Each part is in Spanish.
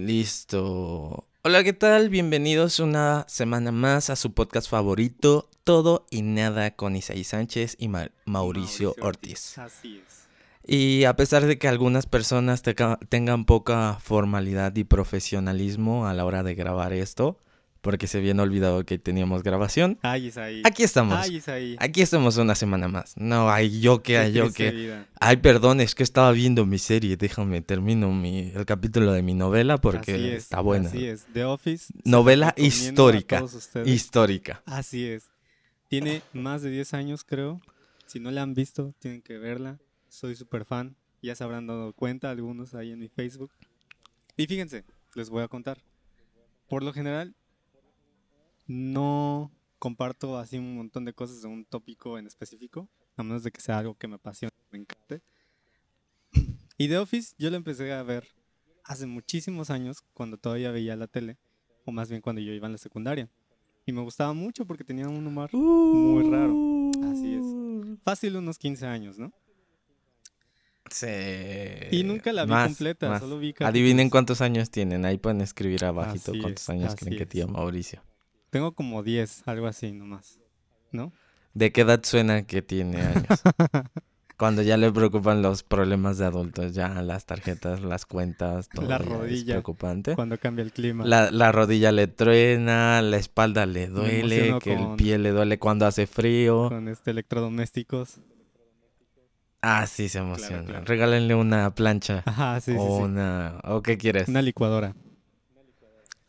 Listo. Hola, ¿qué tal? Bienvenidos una semana más a su podcast favorito, Todo y Nada con Isaí Sánchez y Ma- Mauricio, Ortiz. Así es. Y a pesar de que algunas personas tengan poca formalidad y profesionalismo a la hora de grabar esto, porque se habían olvidado que teníamos grabación, Ay, Isaí. aquí estamos. Ay, Isaí. Aquí estamos una semana más. No, hay yo que, Qué hay yo que. Ay, perdón, es que estaba viendo mi serie. Déjame, termino mi, el capítulo de mi novela porque Así es, está buena. Así es. The Office. Novela histórica. Histórica. Así es. Tiene más de 10 años, creo. Si no la han visto, tienen que verla. Soy súper fan. Ya se habrán dado cuenta algunos ahí en mi Facebook. Y fíjense, les voy a contar. Por lo general, no comparto así un montón de cosas de un tópico en específico, a menos de que sea algo que me apasione, me encante. Y The Office yo lo empecé a ver hace muchísimos años, cuando todavía veía la tele, o más bien cuando yo iba en la secundaria. Y me gustaba mucho porque tenía un humor muy raro. Así es. Fácil unos 15 años, ¿no? Sí. Y nunca la vi Más, completa, más. solo vi Adivinen capítulos. cuántos años tienen. Ahí pueden escribir abajito Así cuántos es, años creen que es. tiene Mauricio. Tengo como 10, algo así nomás. ¿No? ¿De qué edad suena que tiene años? Cuando ya le preocupan los problemas de adultos, ya las tarjetas, las cuentas, todo La ya es rodilla. preocupante. Cuando cambia el clima. La, la rodilla le truena, la espalda le duele, que el pie le duele cuando hace frío. Con este electrodomésticos. Ah, sí, se emociona. claro. Regálenle una plancha Ajá, sí, sí, o sí. una... ¿O qué quieres? Una licuadora.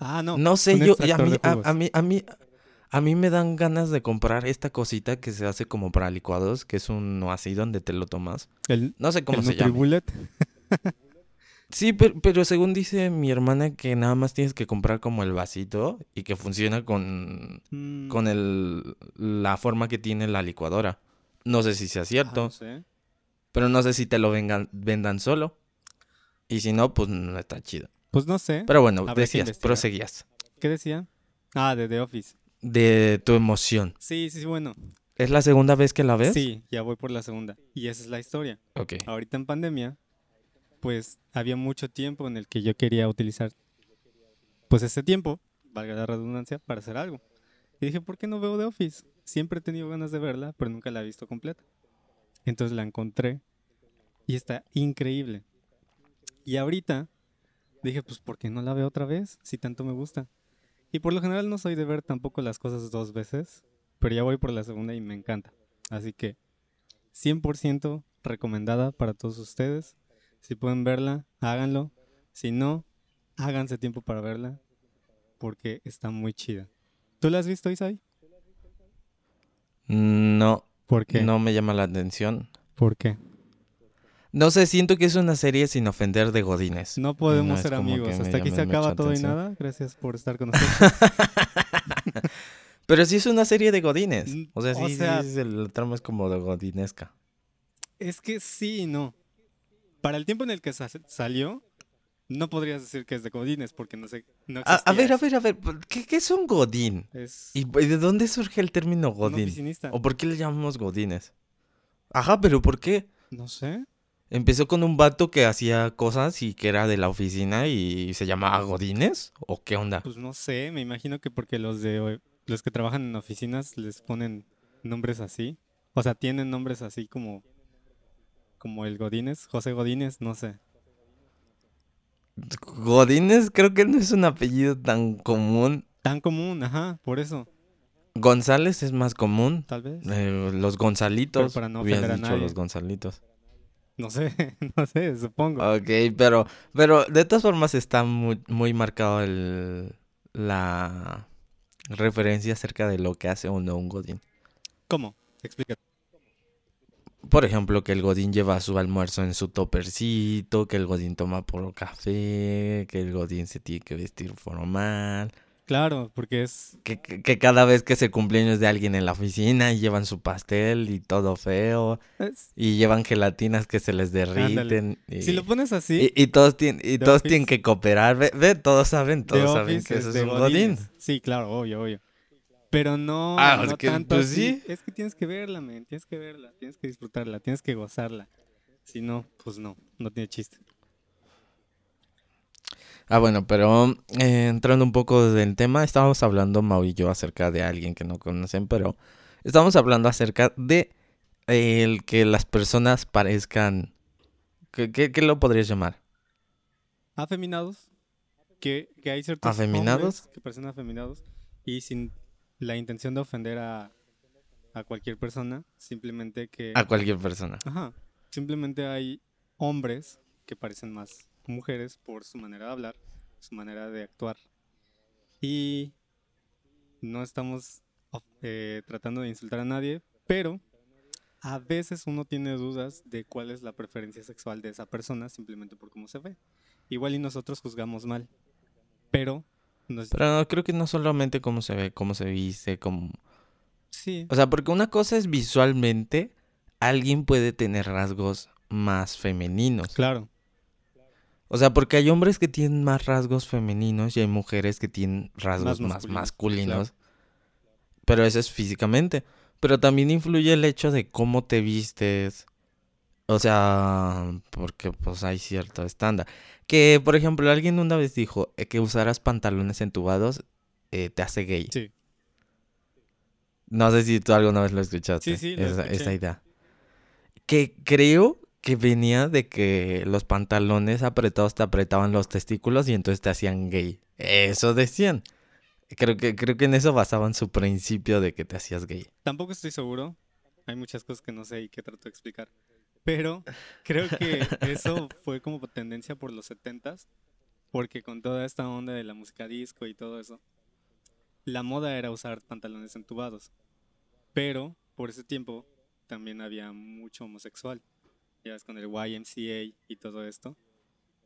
Ah, no. No sé, un yo... y a, mí, a, mí, a mí... A mí me dan ganas de comprar esta cosita que se hace como para licuados, que es uno así donde te lo tomas. El, No sé cómo el se llama. Sí, pero, pero según dice mi hermana que nada más tienes que comprar como el vasito y que funciona con, Mm, con el, la forma que tiene la licuadora. No sé si sea ah, cierto, no sé. pero no sé si te lo vengan, vendan solo. Y si no, pues no está chido. Pues no sé. Pero bueno, Habrá decías, proseguías. ¿Qué decía? Ah, de The Office. De tu emoción. Sí, sí, sí, bueno. ¿Es la segunda vez que la ves? Sí, ya voy por la segunda. Y esa es la historia. Ok. Ahorita en pandemia, pues había mucho tiempo en el que yo quería utilizar, pues ese tiempo, valga la redundancia, para hacer algo. Y dije, ¿por qué no veo The Office? Siempre he tenido ganas de verla, pero nunca la he visto completa. Entonces la encontré y está increíble. Y ahorita dije, pues ¿por qué no la veo otra vez? Si tanto me gusta. Y por lo general no soy de ver tampoco las cosas dos veces, pero ya voy por la segunda y me encanta. Así que 100% recomendada para todos ustedes. Si pueden verla, háganlo. Si no, háganse tiempo para verla porque está muy chida. ¿Tú la has visto, Isai? No, ¿Por qué? no me llama la atención. ¿Por qué? No sé, siento que es una serie sin ofender de godines. No podemos No ser amigos. Hasta aquí se acaba todo y nada. Gracias por estar con nosotros. Pero sí es una serie de godines. Mm, O sea, o sí, sea- sí, sí, el tramo es como de godinesca. es que sí y no. Para el tiempo en el que sa- salió, no podrías decir que es de Godines porque no sé. No A, a ver, a ver, a ver, ¿qué, qué es un godín? Es ¿Y de dónde surge el término godín? ¿O por qué le llamamos godines? Ajá, pero ¿por qué? No sé. ¿Empezó con un vato que hacía cosas y que era de la oficina y se llamaba Godines? ¿O qué onda? Pues no sé, me imagino que porque los de los que trabajan en oficinas les ponen nombres así. O sea, tienen nombres así como como el Godínez, José Godínez, no sé. Godines creo que no es un apellido tan común. Tan común, ajá, por eso, González es más común. tal vez. Eh, los Gonzalitos. Pero para no hubieras ofender a dicho nadie. los Gonzalitos. No sé, no sé, supongo. Ok, pero, pero de todas formas está muy, muy marcado el, la referencia acerca de lo que hace o no un Godín. ¿Cómo? Explícate. Por ejemplo, que el Godín lleva su almuerzo en su topercito, que el Godín toma puro café, que el Godín se tiene que vestir formal, Claro, porque es que, que, que cada vez que es el cumpleaños de alguien en la oficina llevan su pastel y todo feo, es- y llevan gelatinas que se les derriten. Y... Si lo pones así, Y, y todos, tienen, y todos Office. tienen que cooperar. Ve, ve, todos saben, The todos saben que eso es de un godín. Sí, claro, obvio, obvio. Pero no, Ah, no es que, tanto pues, así. sí. Es que tienes que verla, men. Tienes que verla, tienes que disfrutarla, tienes que gozarla. Si no, pues no, no tiene chiste. Ah, bueno, pero eh, entrando un poco del tema, estábamos hablando, Mau y yo, acerca de alguien que no conocen, pero estamos hablando acerca de eh, el que las personas parezcan... ¿Qué, qué, qué lo podrías llamar? Afeminados. Que, que hay ciertos ¿Afeminados? hombres que parecen afeminados y sin la intención de ofender a, a cualquier persona, simplemente que... A cualquier persona. Ajá. Simplemente hay hombres que parecen más mujeres por su manera de hablar, su manera de actuar. Y no estamos eh, tratando de insultar a nadie, pero a veces uno tiene dudas de cuál es la preferencia sexual de esa persona simplemente por cómo se ve. Igual y nosotros juzgamos mal, pero nos- Pero creo que no solamente cómo se ve, cómo se viste, cómo... sí, O sea, porque una cosa es visualmente, alguien puede tener rasgos más femeninos. claro, O sea, porque hay hombres que tienen más rasgos femeninos y hay mujeres que tienen rasgos más, Más masculinos. Pero eso es físicamente. Pero también influye el hecho de cómo te vistes. O sea, porque pues hay cierto estándar. Que, por ejemplo, alguien una vez dijo eh, que usaras pantalones entubados eh, te hace gay. sí, No sé si tú alguna vez lo escuchaste. Sí, sí, lo esa, escuché. esa idea. Que creo que venía de que los pantalones apretados te apretaban los testículos y entonces te hacían gay. Eso decían. Creo que, creo que en eso basaban su principio de que te hacías gay. Tampoco estoy seguro. Hay muchas cosas que no sé y que trato de explicar. Pero creo que eso fue como tendencia por los 70s. Porque con toda esta onda de la música disco y todo eso, la moda era usar pantalones entubados. Pero por ese tiempo también había mucho homosexual. Ya ves, con el YMCA y todo esto.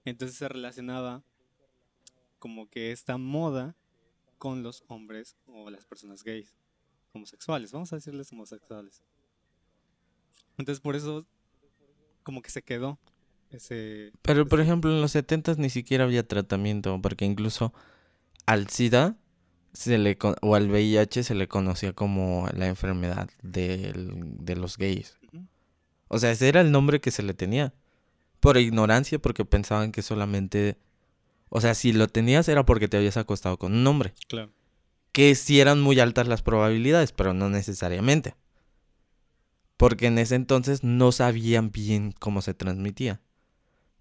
Entonces se relacionaba como que esta moda con los hombres o las personas gays homosexuales, vamos a decirles homosexuales. Entonces por eso como que se quedó ese Pero, por ejemplo, en los 70 ni siquiera había tratamiento, porque incluso al SIDA se le o al VIH se le conocía como la enfermedad del- de los gays. Ujú. O sea, ese era el nombre que se le tenía. Por ignorancia, porque pensaban que solamente... O sea, si lo tenías era porque te habías acostado con un hombre. Claro. Que sí eran muy altas las probabilidades, pero no necesariamente. Porque en ese entonces no sabían bien cómo se transmitía.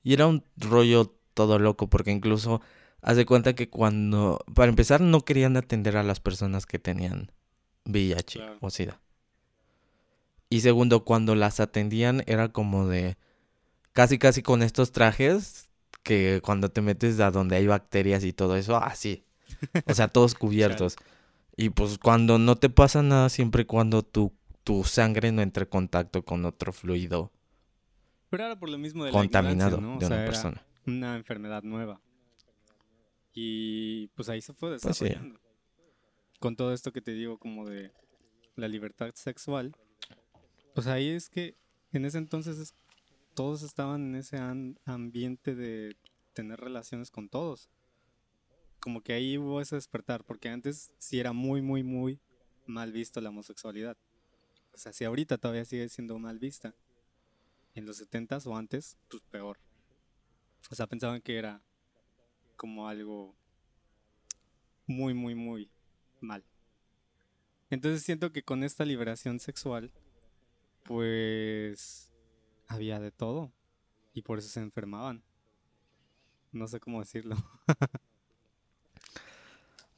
Y era un rollo todo loco, porque incluso haz de cuenta que cuando, para empezar, no querían atender a las personas que tenían VIH Claro. o SIDA. Y segundo, cuando las atendían era como de, casi casi con estos trajes, que cuando te metes a donde hay bacterias y todo eso, así. O sea, todos cubiertos. Y pues cuando no te pasa nada, siempre y cuando tu, tu sangre no entre en contacto con otro fluido Pero era por lo mismo de la contaminado de sea, una persona. una enfermedad nueva. Y pues ahí se fue Pues sí. desarrollando. Con todo esto que te digo como de la libertad sexual, pues ahí es que en ese entonces es- todos estaban en ese ambiente de tener relaciones con todos. Como que ahí hubo ese despertar, porque antes sí era muy, muy, muy mal visto la homosexualidad. O sea, si ahorita todavía sigue siendo mal vista, en los 70s o antes, pues peor. O sea, pensaban que era como algo muy, muy, muy mal. Entonces siento que con esta liberación sexual, pues había de todo. Y por eso se enfermaban. No sé cómo decirlo.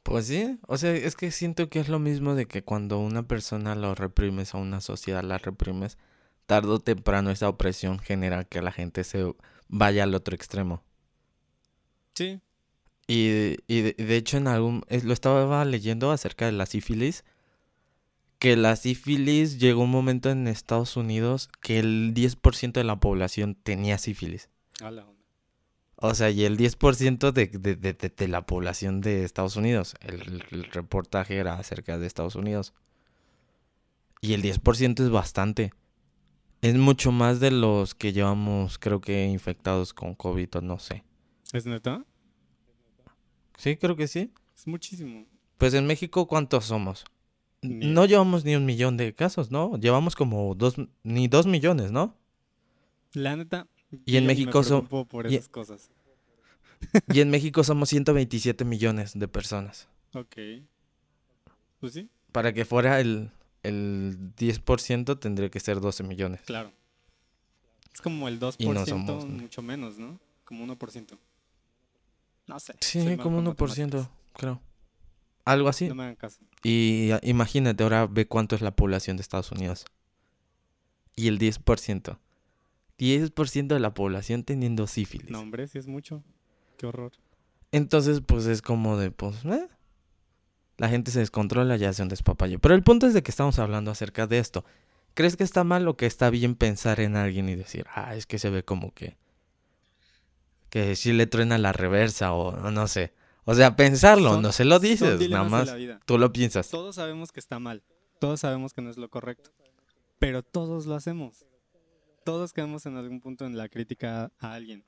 Pues sí, o sea, es que siento que es lo mismo de que cuando una persona lo reprimes a una sociedad la reprimes, tarde o temprano esa opresión genera que la gente se vaya al otro extremo. Sí, Y, y de, de hecho en algún... es- lo estaba leyendo acerca de la sífilis. Que la sífilis llegó un momento en Estados Unidos que el 10% de la población tenía sífilis. a la onda. O sea, y el 10% de, de, de, de- de la población de Estados Unidos. El, el reportaje era acerca de Estados Unidos. Y el 10% es bastante. Es mucho más de los que llevamos, creo que, infectados con COVID o no sé. ¿Es neta? Sí, creo que sí. Es muchísimo. Pues en México, ¿cuántos somos? Ni No llevamos ni un millón de casos, ¿no? Llevamos como dos, ni dos millones, ¿no? La neta. Y en México son- por y- esas cosas. Y en México somos 127 millones de personas. Ok. Pues sí, Para que fuera el, el 10% tendría que ser 12 millones. claro. Es como el 2%, Y no somos- mucho menos, ¿no? Como 1%. No sé. Sí, como con 1%, matemáticas. creo. Algo así. No me hagan caso. Y ah, imagínate, ahora ve cuánto es la población de Estados Unidos. Y el 10%. 10% de la población teniendo sífilis. No, hombre, sí es mucho. Qué horror. Entonces, pues es como de, pues, eh, la gente se descontrola y hace un despapalle. Pero el punto es de que estamos hablando acerca de esto. ¿Crees que está mal o que está bien pensar en alguien y decir, ah, es que se ve como que, que sí le truena la reversa o no sé? O sea, pensarlo, Son- no se lo dices, nada más tú lo piensas. Todos sabemos que está mal. Todos sabemos que no es lo correcto. Pero todos lo hacemos. Todos quedamos en algún punto en la crítica a alguien.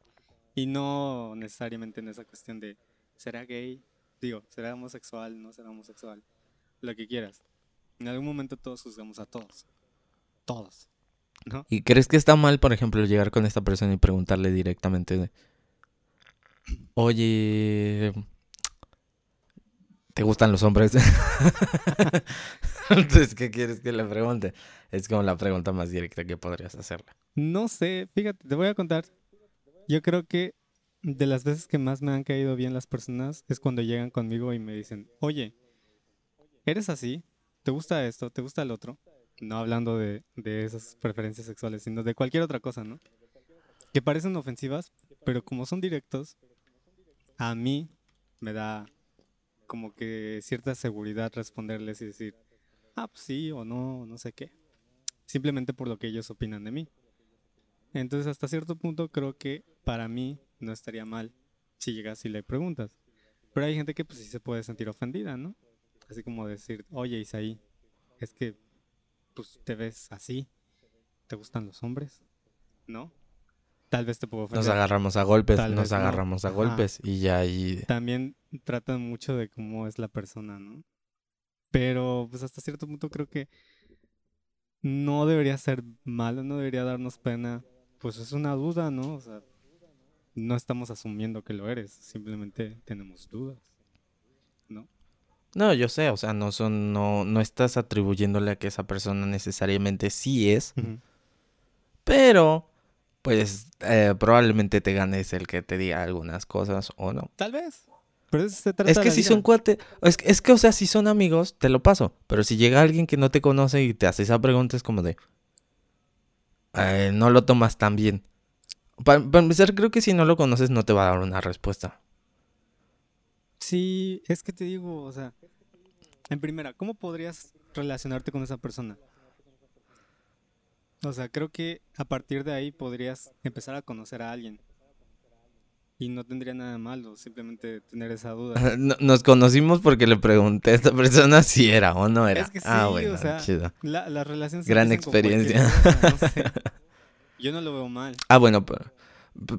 Y no necesariamente en esa cuestión de, ¿será gay? Digo, ¿será homosexual? ¿No será homosexual? Lo que quieras. En algún momento todos juzgamos a todos. Todos. ¿No? ¿Y crees que está mal, por ejemplo, llegar con esta persona y preguntarle directamente de, oye, ¿te gustan los hombres? Entonces, ¿qué quieres que le pregunte? Es como la pregunta más directa que podrías hacerle. No sé, fíjate, te voy a contar. Yo creo que de las veces que más me han caído bien las personas es cuando llegan conmigo y me dicen, oye, ¿eres así? ¿Te gusta esto? ¿Te gusta el otro? No hablando de, de esas preferencias sexuales, sino de cualquier otra cosa, ¿no? Que parecen ofensivas, pero como son directos, a mí me da como que cierta seguridad responderles y decir, ah, pues sí o no, no sé qué. Simplemente por lo que ellos opinan de mí. Entonces, hasta cierto punto, creo que para mí no estaría mal si llegas y le preguntas. Pero hay gente que pues sí se puede sentir ofendida, ¿no? Así como decir, oye Isaí, es que pues te ves así, ¿te gustan los hombres? ¿No? Tal vez te puedo ofender. Nos agarramos a golpes, Tal nos no. agarramos a Ajá. golpes y ya ahí... También tratan mucho de cómo es la persona, ¿no? Pero pues hasta cierto punto creo que no debería ser malo, no debería darnos pena. Pues es una duda, ¿no? O sea, no estamos asumiendo que lo eres, simplemente tenemos dudas, ¿no? No, yo sé, o sea, no son, no, no estás atribuyéndole a que esa persona necesariamente sí es, pero pues eh, probablemente te ganes el que te diga algunas cosas o no. Tal vez. Pero eso se trata Es que si vida. son cuate, es, que- es que, o sea, si son amigos, te lo paso. Pero si llega alguien que no te conoce y te hace esa pregunta, es como de. eh, no lo tomas tan bien. Pa- Para, empezar, creo que si no lo conoces, no te va a dar una respuesta. Sí, es que te digo, o sea, en primera, ¿cómo podrías relacionarte con esa persona? O sea, creo que a partir de ahí podrías empezar a conocer a alguien. Y no tendría nada malo, simplemente tener esa duda. No- Nos conocimos porque le pregunté a esta persona si era o no era. Es que ah, sí, bueno, o sea, chido. La, las relaciones Gran empiezan con cualquier experiencia. cosa, no sé. Yo no lo veo mal. Ah, bueno, pero,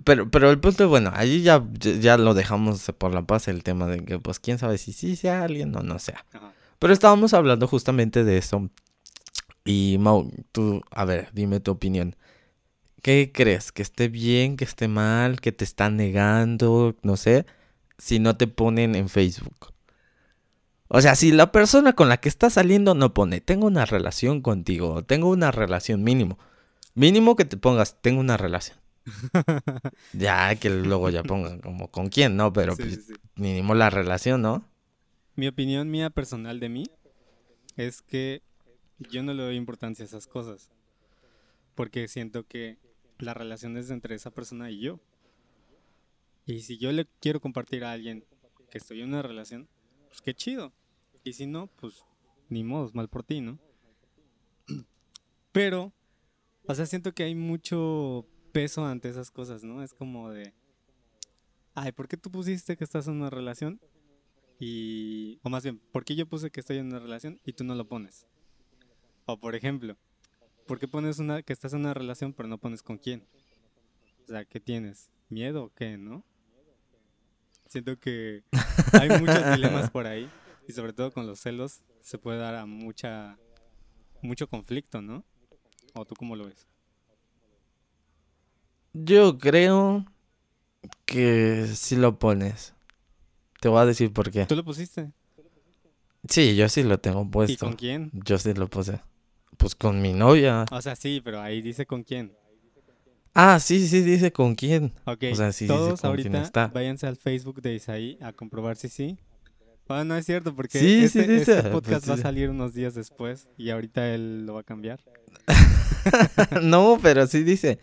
pero, pero el punto es, bueno, allí ya, ya lo dejamos por la paz el tema de que, pues, quién sabe si sí sea alguien o no sea. Ajá. Pero estábamos hablando justamente de eso. Y Mau, tú, a ver, dime tu opinión. ¿Qué crees? ¿Que esté bien, que esté mal, que te están negando, no sé, si no te ponen en Facebook? O sea, si la persona con la que estás saliendo no pone, tengo una relación contigo, tengo una relación mínimo. Mínimo que te pongas, tengo una relación. Ya, que luego ya pongan como con quién, ¿no? Pero Sí, pues, sí, sí. mínimo la relación, ¿no? Mi opinión mía personal de mí es que yo no le doy importancia a esas cosas. Porque siento que la relación es entre esa persona y yo. Y si yo le quiero compartir a alguien que estoy en una relación, pues qué chido. Y si no, pues ni modo, mal por ti, ¿no? Pero, o sea, siento que hay mucho peso ante esas cosas, ¿no? Es como de, ay, ¿por qué tú pusiste que estás en una relación? Y, o más bien, ¿por qué yo puse que estoy en una relación y tú no lo pones? O por ejemplo, ¿por qué pones una que estás en una relación pero no pones con quién? O sea, ¿qué tienes? ¿Miedo o qué, no? Siento que hay muchos dilemas por ahí y sobre todo con los celos se puede dar a mucha mucho conflicto, ¿no? ¿O tú cómo lo ves? Yo creo Que si lo pones. Te voy a decir por qué. ¿Tú lo pusiste? Sí, yo sí lo tengo ¿Y puesto. con quién? Yo sí lo puse. Pues con mi novia. O sea, sí, pero ahí dice con quién. Ah, sí, sí, dice con quién. Ok, O sea, sí dice todos con quién ahorita está. váyanse al Facebook de Isaí a comprobar si sí. Ah, no es cierto, porque Sí, este, sí dice, este pues podcast sí va a dice. salir unos días después y ahorita él lo va a cambiar. no, pero sí dice.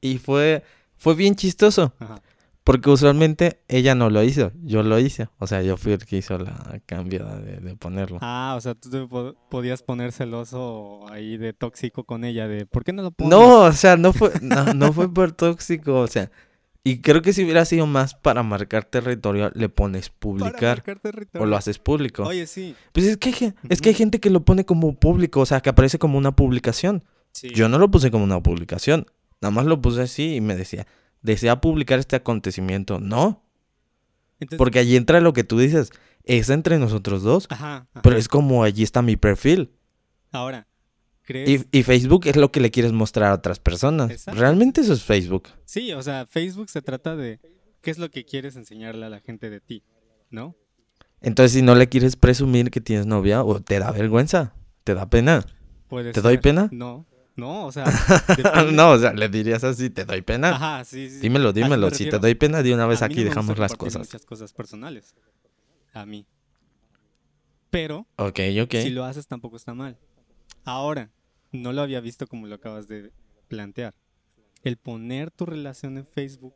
Y fue, fue bien chistoso. Ajá. Porque usualmente ella no lo hizo. Yo lo hice. O sea, yo fui el que hizo la cambio de, de ponerlo. Ah, o sea, tú te po- podías poner celoso ahí de tóxico con ella, de ¿por qué no lo pones? No, o sea, no fue, no, no fue por tóxico. O sea, y creo que si hubiera sido más para marcar territorio, le pones publicar. O lo haces público. Oye, sí. Pues es que, hay, es que hay gente que lo pone como público, o sea, que aparece como una publicación. sí. Yo no lo puse como una publicación. Nada más lo puse así y me decía, ¿desea publicar este acontecimiento? No, Entonces- porque allí entra lo que tú dices. Es entre nosotros dos, Ajá, ajá. pero es como allí está mi perfil. Ahora, ¿crees? Y, y Facebook es lo que le quieres mostrar a otras personas. Exacto. Realmente eso es Facebook. Sí, o sea, Facebook se trata de qué es lo que quieres enseñarle a la gente de ti, ¿no? Entonces, si no le quieres presumir que tienes novia, o te da vergüenza, te da pena. ¿Te doy pena? No, no, o sea, no, o sea, le dirías así, te doy pena. Ajá, sí, sí. Dímelo, dímelo. Si te doy pena, de una vez A aquí no dejamos las cosas. muchas cosas personales. A mí. Pero Ok, ok. si lo haces tampoco está mal. Ahora, no lo había visto como lo acabas de plantear. El poner tu relación en Facebook,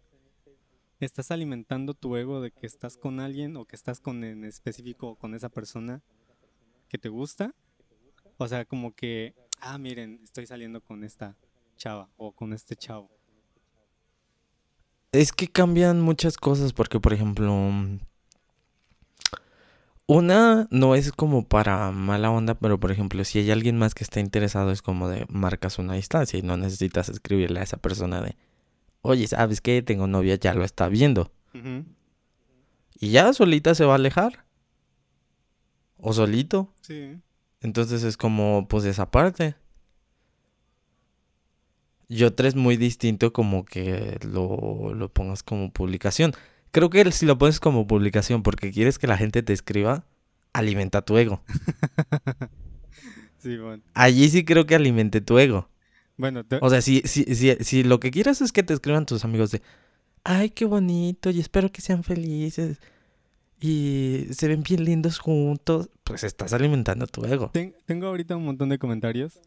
estás alimentando tu ego de que estás con alguien o que estás con en específico con esa persona que te gusta. O sea, como que, ah, miren, estoy saliendo con esta chava o con este chavo. Es que cambian muchas cosas porque, por ejemplo, una no es como para mala onda, pero por ejemplo, si hay alguien más que está interesado, es como de marcas una distancia y no necesitas escribirle a esa persona de, oye, ¿sabes qué? Tengo novia, ya lo está viendo. Y ya solita se va a alejar. O solito. Sí. Entonces es como, pues esa parte. Y otra es muy distinto como que lo, lo pongas como publicación. Creo que si lo pones como publicación porque quieres que la gente te escriba, alimenta tu ego. Sí, bueno. Allí sí creo que alimente tu ego. Bueno, te- O sea, si, si, si, si lo que quieres es que te escriban tus amigos de, ay, qué bonito, y espero que sean felices, y se ven bien lindos juntos, pues estás alimentando tu ego. ten- tengo ahorita un montón de comentarios,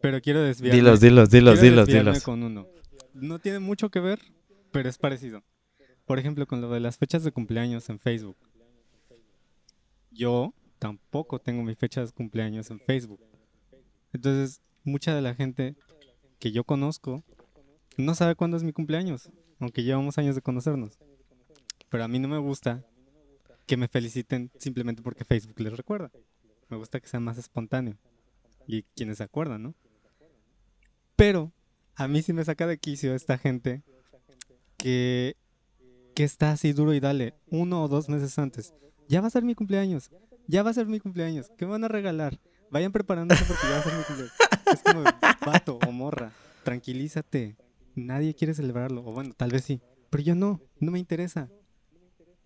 pero quiero desviarme. Dilos, dilos, dilos, quiero dilos, dilos. con uno. No tiene mucho que ver, pero es parecido. Por ejemplo, con lo de las fechas de cumpleaños en Facebook. Yo tampoco tengo mi fecha de cumpleaños en Facebook. Entonces, mucha de la gente que yo conozco no sabe cuándo es mi cumpleaños, aunque llevamos años de conocernos. Pero a mí no me gusta que me feliciten simplemente porque Facebook les recuerda. Me gusta que sea más espontáneo. Y quienes se acuerdan, ¿no? Pero a mí sí me saca de quicio esta gente que, que está así duro y dale uno o dos meses antes. Ya va a ser mi cumpleaños. Ya va a ser mi cumpleaños. ¿Qué me van a regalar? Vayan preparándose porque ya va a ser mi cumpleaños. Es como, vato o morra, tranquilízate. Nadie quiere celebrarlo. O bueno, tal vez sí. Pero yo no. No me interesa.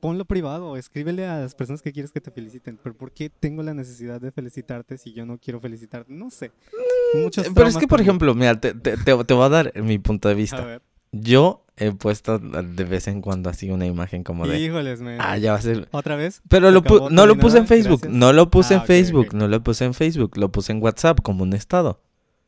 Ponlo privado. Escríbele a las personas que quieres que te feliciten. Pero ¿por qué tengo la necesidad de felicitarte si yo no quiero felicitarte? No sé. Muchos Pero es que, por ejemplo, mira, te, te, te- te voy a dar mi punto de A vista. ver. Yo he puesto de vez en cuando así una imagen como de, Híjoles, man. ah, ya va a ser... ¿Otra vez? Pero ¿Se lo pu- acabó no lo puse en? Facebook, Gracias. no lo puse Ah, en ok, Facebook, ok. no lo puse en Facebook, lo puse en WhatsApp como un estado.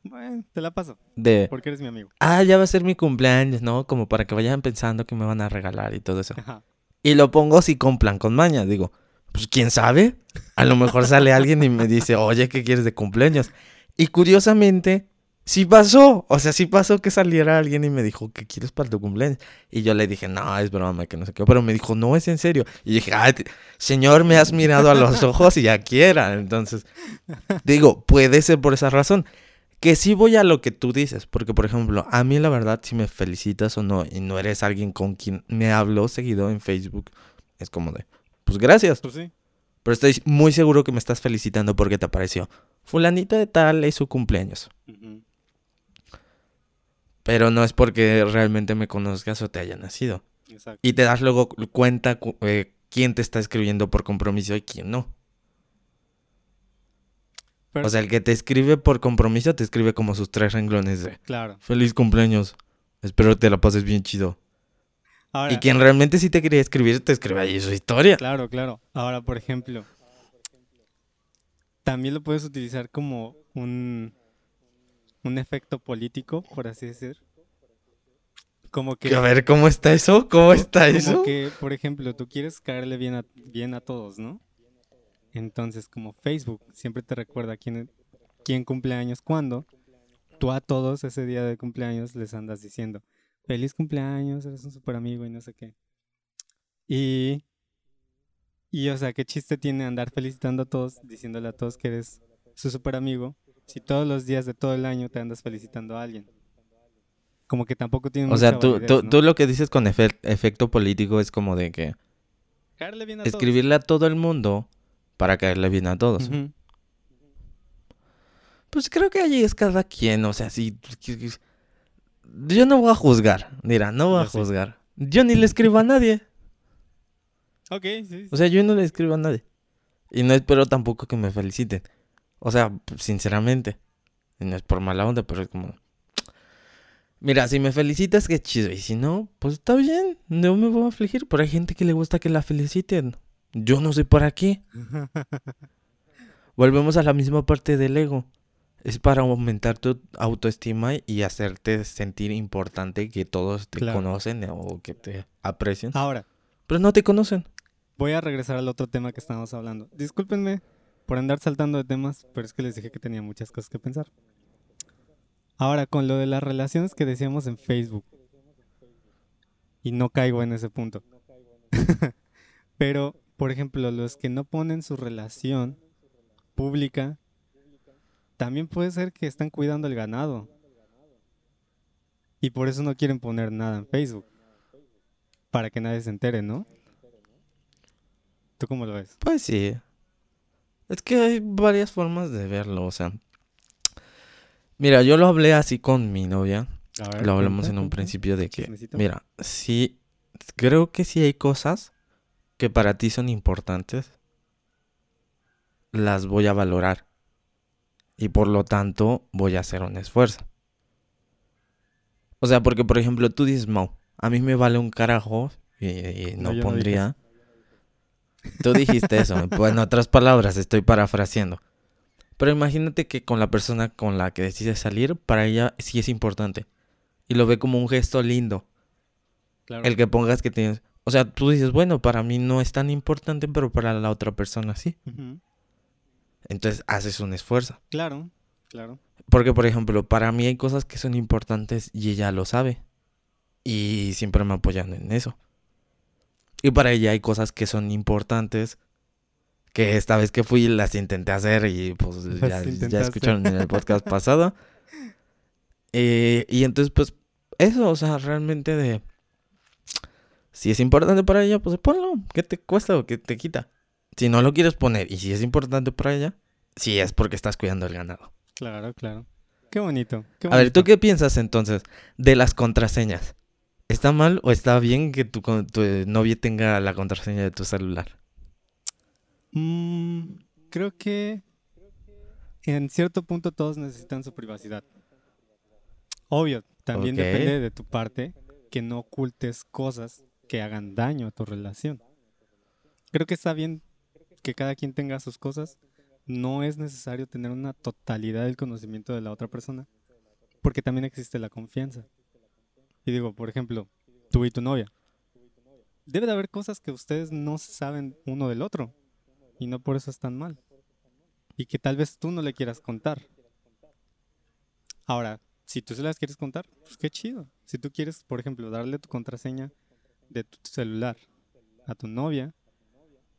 Bueno, te la paso, De, porque eres mi amigo. ah, ya va a ser mi cumpleaños, ¿no? Como para que vayan pensando que me van a regalar y todo eso. Ajá. Y lo pongo así con con maña. Digo, pues quién sabe. A lo mejor sale alguien y me dice, oye, ¿qué quieres de cumpleaños? Y curiosamente, sí pasó. O sea, sí pasó que saliera alguien y me dijo, ¿qué quieres para tu cumpleaños? Y yo le dije, no, es broma, que no sé qué. Pero me dijo, no, es en serio. Y dije, te- señor, me has mirado a los ojos y ya quiera. Entonces, digo, puede ser por esa razón. Que sí voy a lo que tú dices, porque por ejemplo, a mí la verdad, si me felicitas o no, y no eres alguien con quien me hablo seguido en Facebook, es como de, pues gracias. Pues sí. Pero estoy muy seguro que me estás felicitando porque te apareció. Fulanito de tal es su cumpleaños. Pero no es porque realmente me conozcas o te haya nacido. Exacto. Y te das luego cuenta cu- eh, quién te está escribiendo por compromiso y quién no. Pero- O sea, el que te escribe por compromiso te escribe como sus tres renglones de claro. feliz cumpleaños. Espero te la pases bien chido. Ahora, Y quien realmente sí te quería escribir te escribe ahí su historia. Claro, claro. Ahora, por ejemplo, también lo puedes utilizar como un, un efecto político, por así decir. Como que, A ver, ¿cómo está eso? ¿Cómo está como eso? que, por ejemplo, tú quieres caerle bien a, bien a todos, ¿no? Entonces, como Facebook siempre te recuerda quién, quién cumple años cuándo, tú a todos ese día de cumpleaños les andas diciendo, feliz cumpleaños, eres un super amigo y no sé qué. Y, y o sea, qué chiste tiene andar felicitando a todos, diciéndole a todos que eres su super amigo, si todos los días de todo el año te andas felicitando a alguien. Como que tampoco tiene O sea, tú, validez, tú, ¿no? tú lo que dices con efe- efecto político es como de que bien a todos. escribirle a todo el mundo para caerle bien a todos. Pues creo que allí es cada quien, o sea, sí. Yo no voy a juzgar, mira, no voy a sí. juzgar. Yo ni le escribo a nadie. Ok, sí. sí. O sea, yo no le escribo a nadie. Y no espero tampoco que me feliciten. O sea, sinceramente. Y no es por mala onda, pero es como. Mira, si me felicitas, qué chido. Y si no, pues está bien. No me voy a afligir. Pero hay gente que le gusta que la feliciten. Yo no sé para qué. Volvemos a la misma parte del ego. Es para aumentar tu autoestima y hacerte sentir importante que todos te Claro. conocen o que te aprecian. Ahora, Pero no te conocen. voy a regresar al otro tema que estábamos hablando. Discúlpenme por andar saltando de temas, pero es que les dije que tenía muchas cosas que pensar. Ahora, con lo de las relaciones que decíamos en Facebook. Y no caigo en ese punto. pero, por ejemplo, los que no ponen su relación pública, también puede ser que están cuidando el ganado. Y por eso no quieren poner nada en Facebook. Para que nadie se entere, ¿no? ¿Tú cómo lo ves? Pues sí. Es que hay varias formas de verlo, o sea. Mira, yo lo hablé así con mi novia. Ver, Lo hablamos cuenta, en un cuenta. principio de que, mira, sí, creo que sí hay cosas que para ti son importantes. Las voy a valorar. Y por lo tanto voy a hacer un esfuerzo. O sea, porque por ejemplo tú dices, Mau, a mí me vale un carajo y, y No, pondría... Tú dijiste eso, pues en otras palabras, estoy parafraseando. Pero imagínate que con la persona con la que decides salir, para ella sí es importante. Y lo ve como un gesto lindo. Claro. El que pongas que tienes... O sea, tú dices, bueno, para mí no es tan importante, pero para la otra persona sí. Entonces haces un esfuerzo. Claro, claro. Porque, por ejemplo, para mí hay cosas que son importantes y ella lo sabe. Y siempre me apoyan en eso. Y para ella hay cosas que son importantes que esta vez que fui las intenté hacer y pues ya, escucharon en el podcast pasado. Eh, y entonces, pues, eso, o sea, realmente de... Si es importante para ella, pues ponlo. ¿Qué te cuesta o qué te quita? Si no lo quieres poner y si es importante para ella, sí es porque estás cuidando el ganado. Claro, claro. Qué bonito. Qué A ver, ¿tú qué piensas entonces de las contraseñas? ¿Está mal o está bien que tu, tu novia tenga la contraseña de tu celular? Mm, creo que en cierto punto todos necesitan su privacidad. Obvio, también depende de tu parte que no ocultes cosas que hagan daño a tu relación. Creo que está bien que cada quien tenga sus cosas. No es necesario tener una totalidad del conocimiento de la otra persona, porque también existe la confianza. Y digo, por ejemplo, tú y tu novia. Debe de haber cosas que ustedes no saben uno del otro y no por eso están mal. Y que tal vez tú no le quieras contar. Ahora, si tú se las quieres contar, pues qué chido. Si tú quieres, por ejemplo, darle tu contraseña de tu celular a tu novia,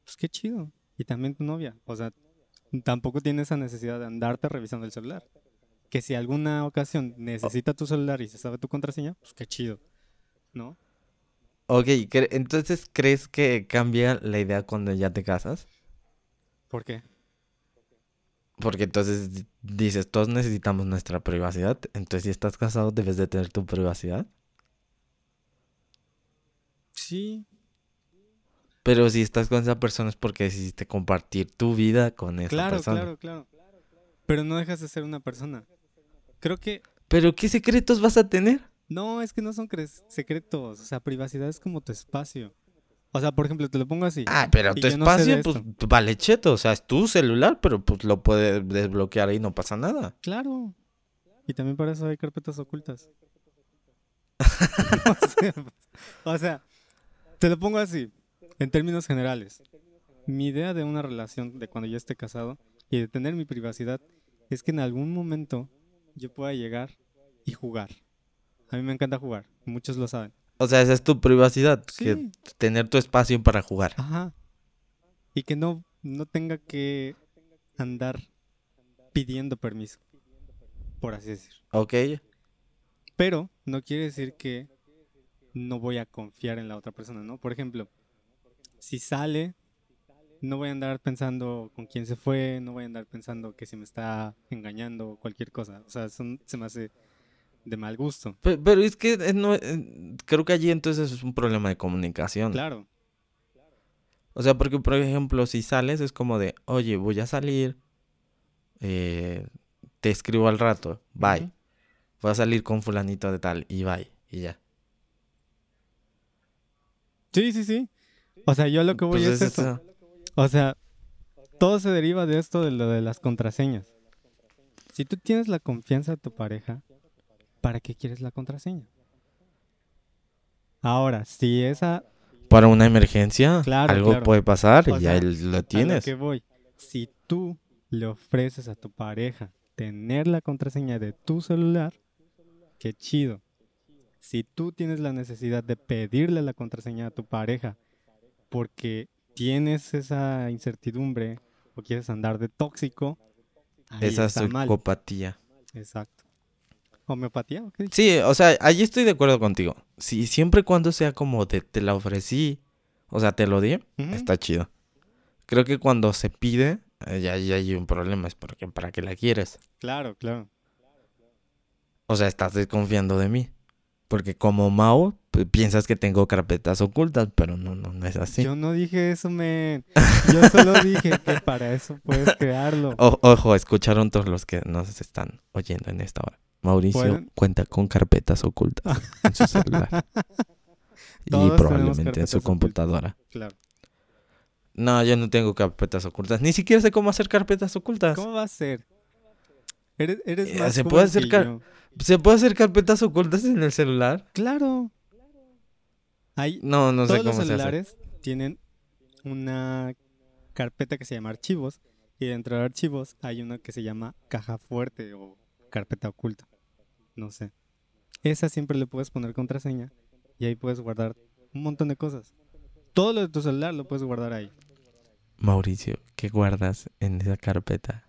pues qué chido. Y también tu novia. O sea, tampoco tienes esa necesidad de andarte revisando el celular. Que si alguna ocasión necesita tu celular y se sabe tu contraseña, pues qué chido. ¿No? Ok, cre- entonces ¿crees que cambia la idea cuando ya te casas? ¿Por qué? Porque entonces di- dices, todos necesitamos nuestra privacidad. Entonces si estás casado debes de tener tu privacidad. Sí, Pero si estás con esa persona es porque decidiste compartir tu vida con esa claro, persona. claro, claro. Pero no dejas de ser una persona. Creo que Pero ¿qué secretos vas a tener? no, es que no son cre- secretos. O sea, privacidad es como tu espacio. O sea, por ejemplo, te lo pongo así. Ah, pero tu no sé espacio, pues vale cheto. O sea, es tu celular, pero pues lo puedes desbloquear y no pasa nada. Claro. Y también para eso hay carpetas ocultas. o, sea, o sea, te lo pongo así, en términos generales. Mi idea de una relación de cuando yo esté casado y de tener mi privacidad es que en algún momento yo pueda llegar y jugar. A mí me encanta jugar, muchos lo saben. O sea, esa es tu privacidad. Que tener tu espacio para jugar. Ajá. Y que no, no tenga que andar pidiendo permiso, por así decir. ¿Ok? Pero no quiere decir que no voy a confiar en la otra persona, ¿no? Por ejemplo, si sale, no voy a andar pensando con quién se fue, no voy a andar pensando que si me está engañando o cualquier cosa. O sea, eso se me hace de mal gusto. Pe- Pero, es que eh, no, eh, creo que allí entonces es un problema de comunicación. Claro, O sea, porque por ejemplo, si sales es como de, oye, voy a salir, eh, te escribo al rato, bye. Voy a salir con fulanito de tal y bye. Y ya. Sí, sí, sí. O sea, yo lo que voy Pues es es eso. O sea, todo se deriva de esto de lo de las contraseñas. Si tú tienes la confianza de tu pareja, ¿para qué quieres la contraseña? Ahora, si esa Para una emergencia, Claro, algo claro. puede pasar O y ya lo A lo tienes. que voy. Si tú le ofreces a tu pareja tener la contraseña de tu celular, qué chido. Si tú tienes la necesidad de pedirle la contraseña a tu pareja porque tienes esa incertidumbre o quieres andar de tóxico, ahí Esa está mal. psicopatía. Exacto. ¿Homeopatía? Sí, o sea, allí estoy de acuerdo contigo. Si siempre y cuando sea como de te la ofrecí, o sea, te lo di, está chido. Creo que cuando se pide, eh, ya, ya hay un problema, es porque para qué la quieres. Claro, claro. O sea, estás desconfiando de mí. Porque como Mao, pues, piensas que tengo carpetas ocultas, pero no, no, no es así. Yo no dije eso, men. Yo solo dije que para eso puedes crearlo. O- ojo, escucharon todos los que nos están oyendo en esta hora. Mauricio Pueden- cuenta con carpetas ocultas en su celular. y probablemente en su ocultas. computadora. Claro. No, yo no tengo carpetas ocultas. Ni siquiera sé cómo hacer carpetas ocultas. ¿Cómo va a ser? Eres, eres Eh, más se puede que acercar- yo. ¿Se puede hacer carpetas ocultas en el celular? Claro. Hay, No, no sé los cómo se hace. celulares tienen una carpeta que se llama archivos y dentro de archivos hay una que se llama caja fuerte o carpeta oculta. No sé. Esa siempre le puedes poner contraseña y ahí puedes guardar un montón de cosas. Todo lo de tu celular lo puedes guardar ahí. Mauricio, ¿qué guardas en esa carpeta?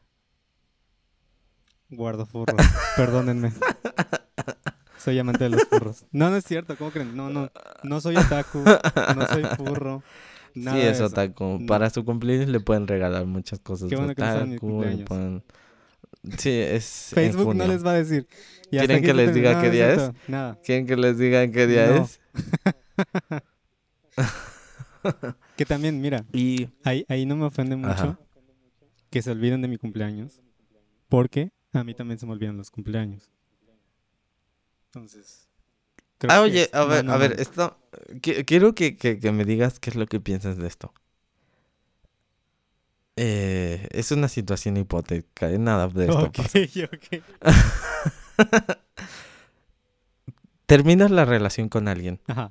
Guardo furros. Perdónenme. Soy amante de los furros. No, no es cierto. ¿Cómo creen? No, no. No soy otaku. No soy furro. Nada sí, es otaku. No. Para su cumpleaños le pueden regalar muchas cosas. Qué bueno que mi otaku, le cumpleaños. pueden- Sí, es. Facebook no les va a decir. Y ¿Quieren que les diga qué día es? Nada. ¿Quieren que les diga en qué día No. es? Que también, mira, Y. ahí, ahí no me ofende mucho Ajá. que se olviden de mi cumpleaños. Porque a mí también se me olvidan los cumpleaños. Entonces. creo Ah, que oye, es a ver, a ver, esto. qui- Quiero que, que- que me digas qué es lo que piensas de esto. Eh, es una situación hipotética, eh, nada de esto Ok, pasa. ok. Terminas la relación con alguien. Ajá.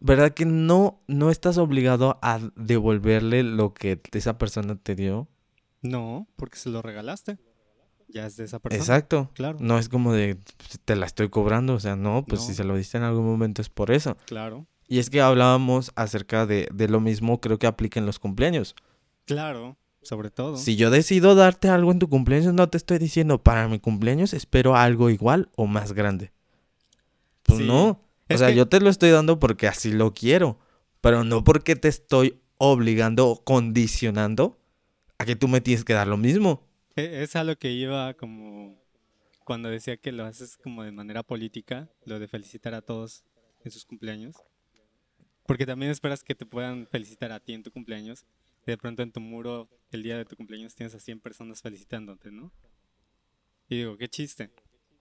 ¿Verdad que no, no estás obligado a devolverle lo que esa persona te dio? No, porque se lo regalaste. Ya es de esa persona. Exacto. Claro. No es como de "Pues, te la estoy cobrando, o sea, no, pues si se lo diste en algún momento es por eso. Claro. Y es que hablábamos acerca de, de lo mismo, creo que aplica en los cumpleaños. Claro. Sobre todo. Si yo decido darte algo en tu cumpleaños, no te estoy diciendo para mi cumpleaños espero algo igual o más grande. Pues Sí. no. O Es sea, que- yo te lo estoy dando porque así lo quiero, pero no porque te estoy obligando o condicionando a que tú me tienes que dar lo mismo. E- Es a lo que iba como cuando decía que lo haces como de manera política, lo de felicitar a todos en sus cumpleaños. Porque también esperas que te puedan felicitar a ti en tu cumpleaños. Y de pronto en tu muro, el día de tu cumpleaños, tienes a 100 personas felicitándote, ¿no? Y digo, qué chiste.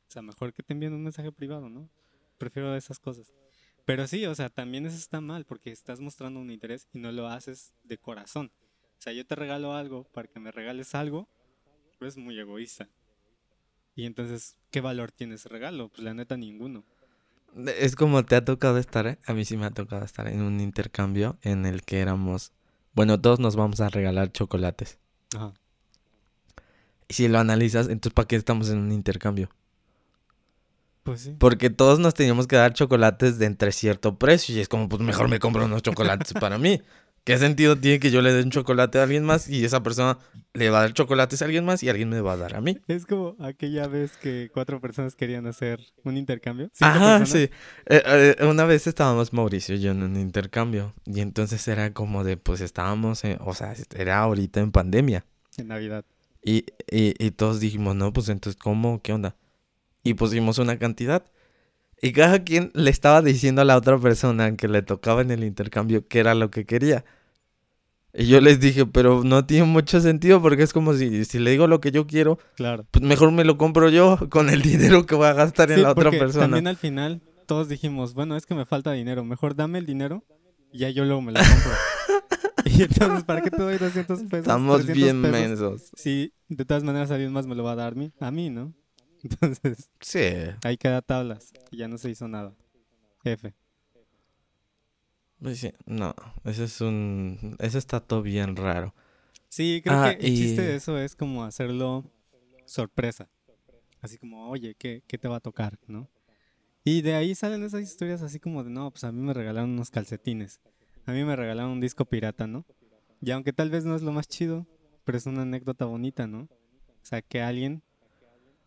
O sea, mejor que te envíen un mensaje privado, ¿no? Prefiero esas cosas. Pero sí, o sea, también eso está mal porque estás mostrando un interés y no lo haces de corazón. O sea, yo te regalo algo para que me regales algo, es muy egoísta. Y entonces, ¿qué valor tiene ese regalo? Pues la neta, ninguno. Es como te ha tocado estar, ¿eh? a mí sí me ha tocado estar en un intercambio en el que éramos, bueno, todos nos vamos a regalar chocolates. Ajá. Y si lo analizas, entonces ¿para qué estamos en un intercambio? Pues sí. Porque todos nos teníamos que dar chocolates de entre cierto precio y es como, pues mejor me compro unos chocolates para mí. ¿Qué sentido tiene que yo le dé un chocolate a alguien más y esa persona le va a dar chocolates a alguien más y alguien me va a dar a mí? Es como aquella vez que cuatro personas querían hacer un intercambio. Ajá, personas. sí. Eh, eh, una vez estábamos Mauricio y yo en un intercambio y entonces era como de, pues estábamos, en- o sea, era ahorita en pandemia. En Navidad. Y, y, y todos dijimos, no, pues entonces, ¿cómo? ¿Qué onda? Y pusimos una cantidad. Y cada quien le estaba diciendo a la otra persona que le tocaba en el intercambio qué era lo que quería. Y yo les dije, pero no tiene mucho sentido porque es como si, si le digo lo que yo quiero, Claro. pues mejor me lo compro yo con el dinero que voy a gastar en Sí, la otra persona. También al final todos dijimos, bueno, es que me falta dinero, mejor dame el dinero y ya yo luego me lo compro. y entonces, ¿para qué te doy 200 pesos? Estamos 300 bien pesos? mensos. Si de todas maneras alguien más me lo va a dar a mí, a mí, ¿no? Entonces, Sí. ahí queda tablas y ya no se hizo nada. F. Pues sí, no, eso es un... Eso está todo bien raro. Sí, creo Ah, que el chiste de eso es como hacerlo sorpresa. Así como, oye, ¿qué, qué te va a tocar? ¿No? Y de ahí salen esas historias así como de, no, pues a mí me regalaron unos calcetines. A mí me regalaron un disco pirata, ¿no? Y aunque tal vez no es lo más chido, pero es una anécdota bonita, ¿no? O sea, que alguien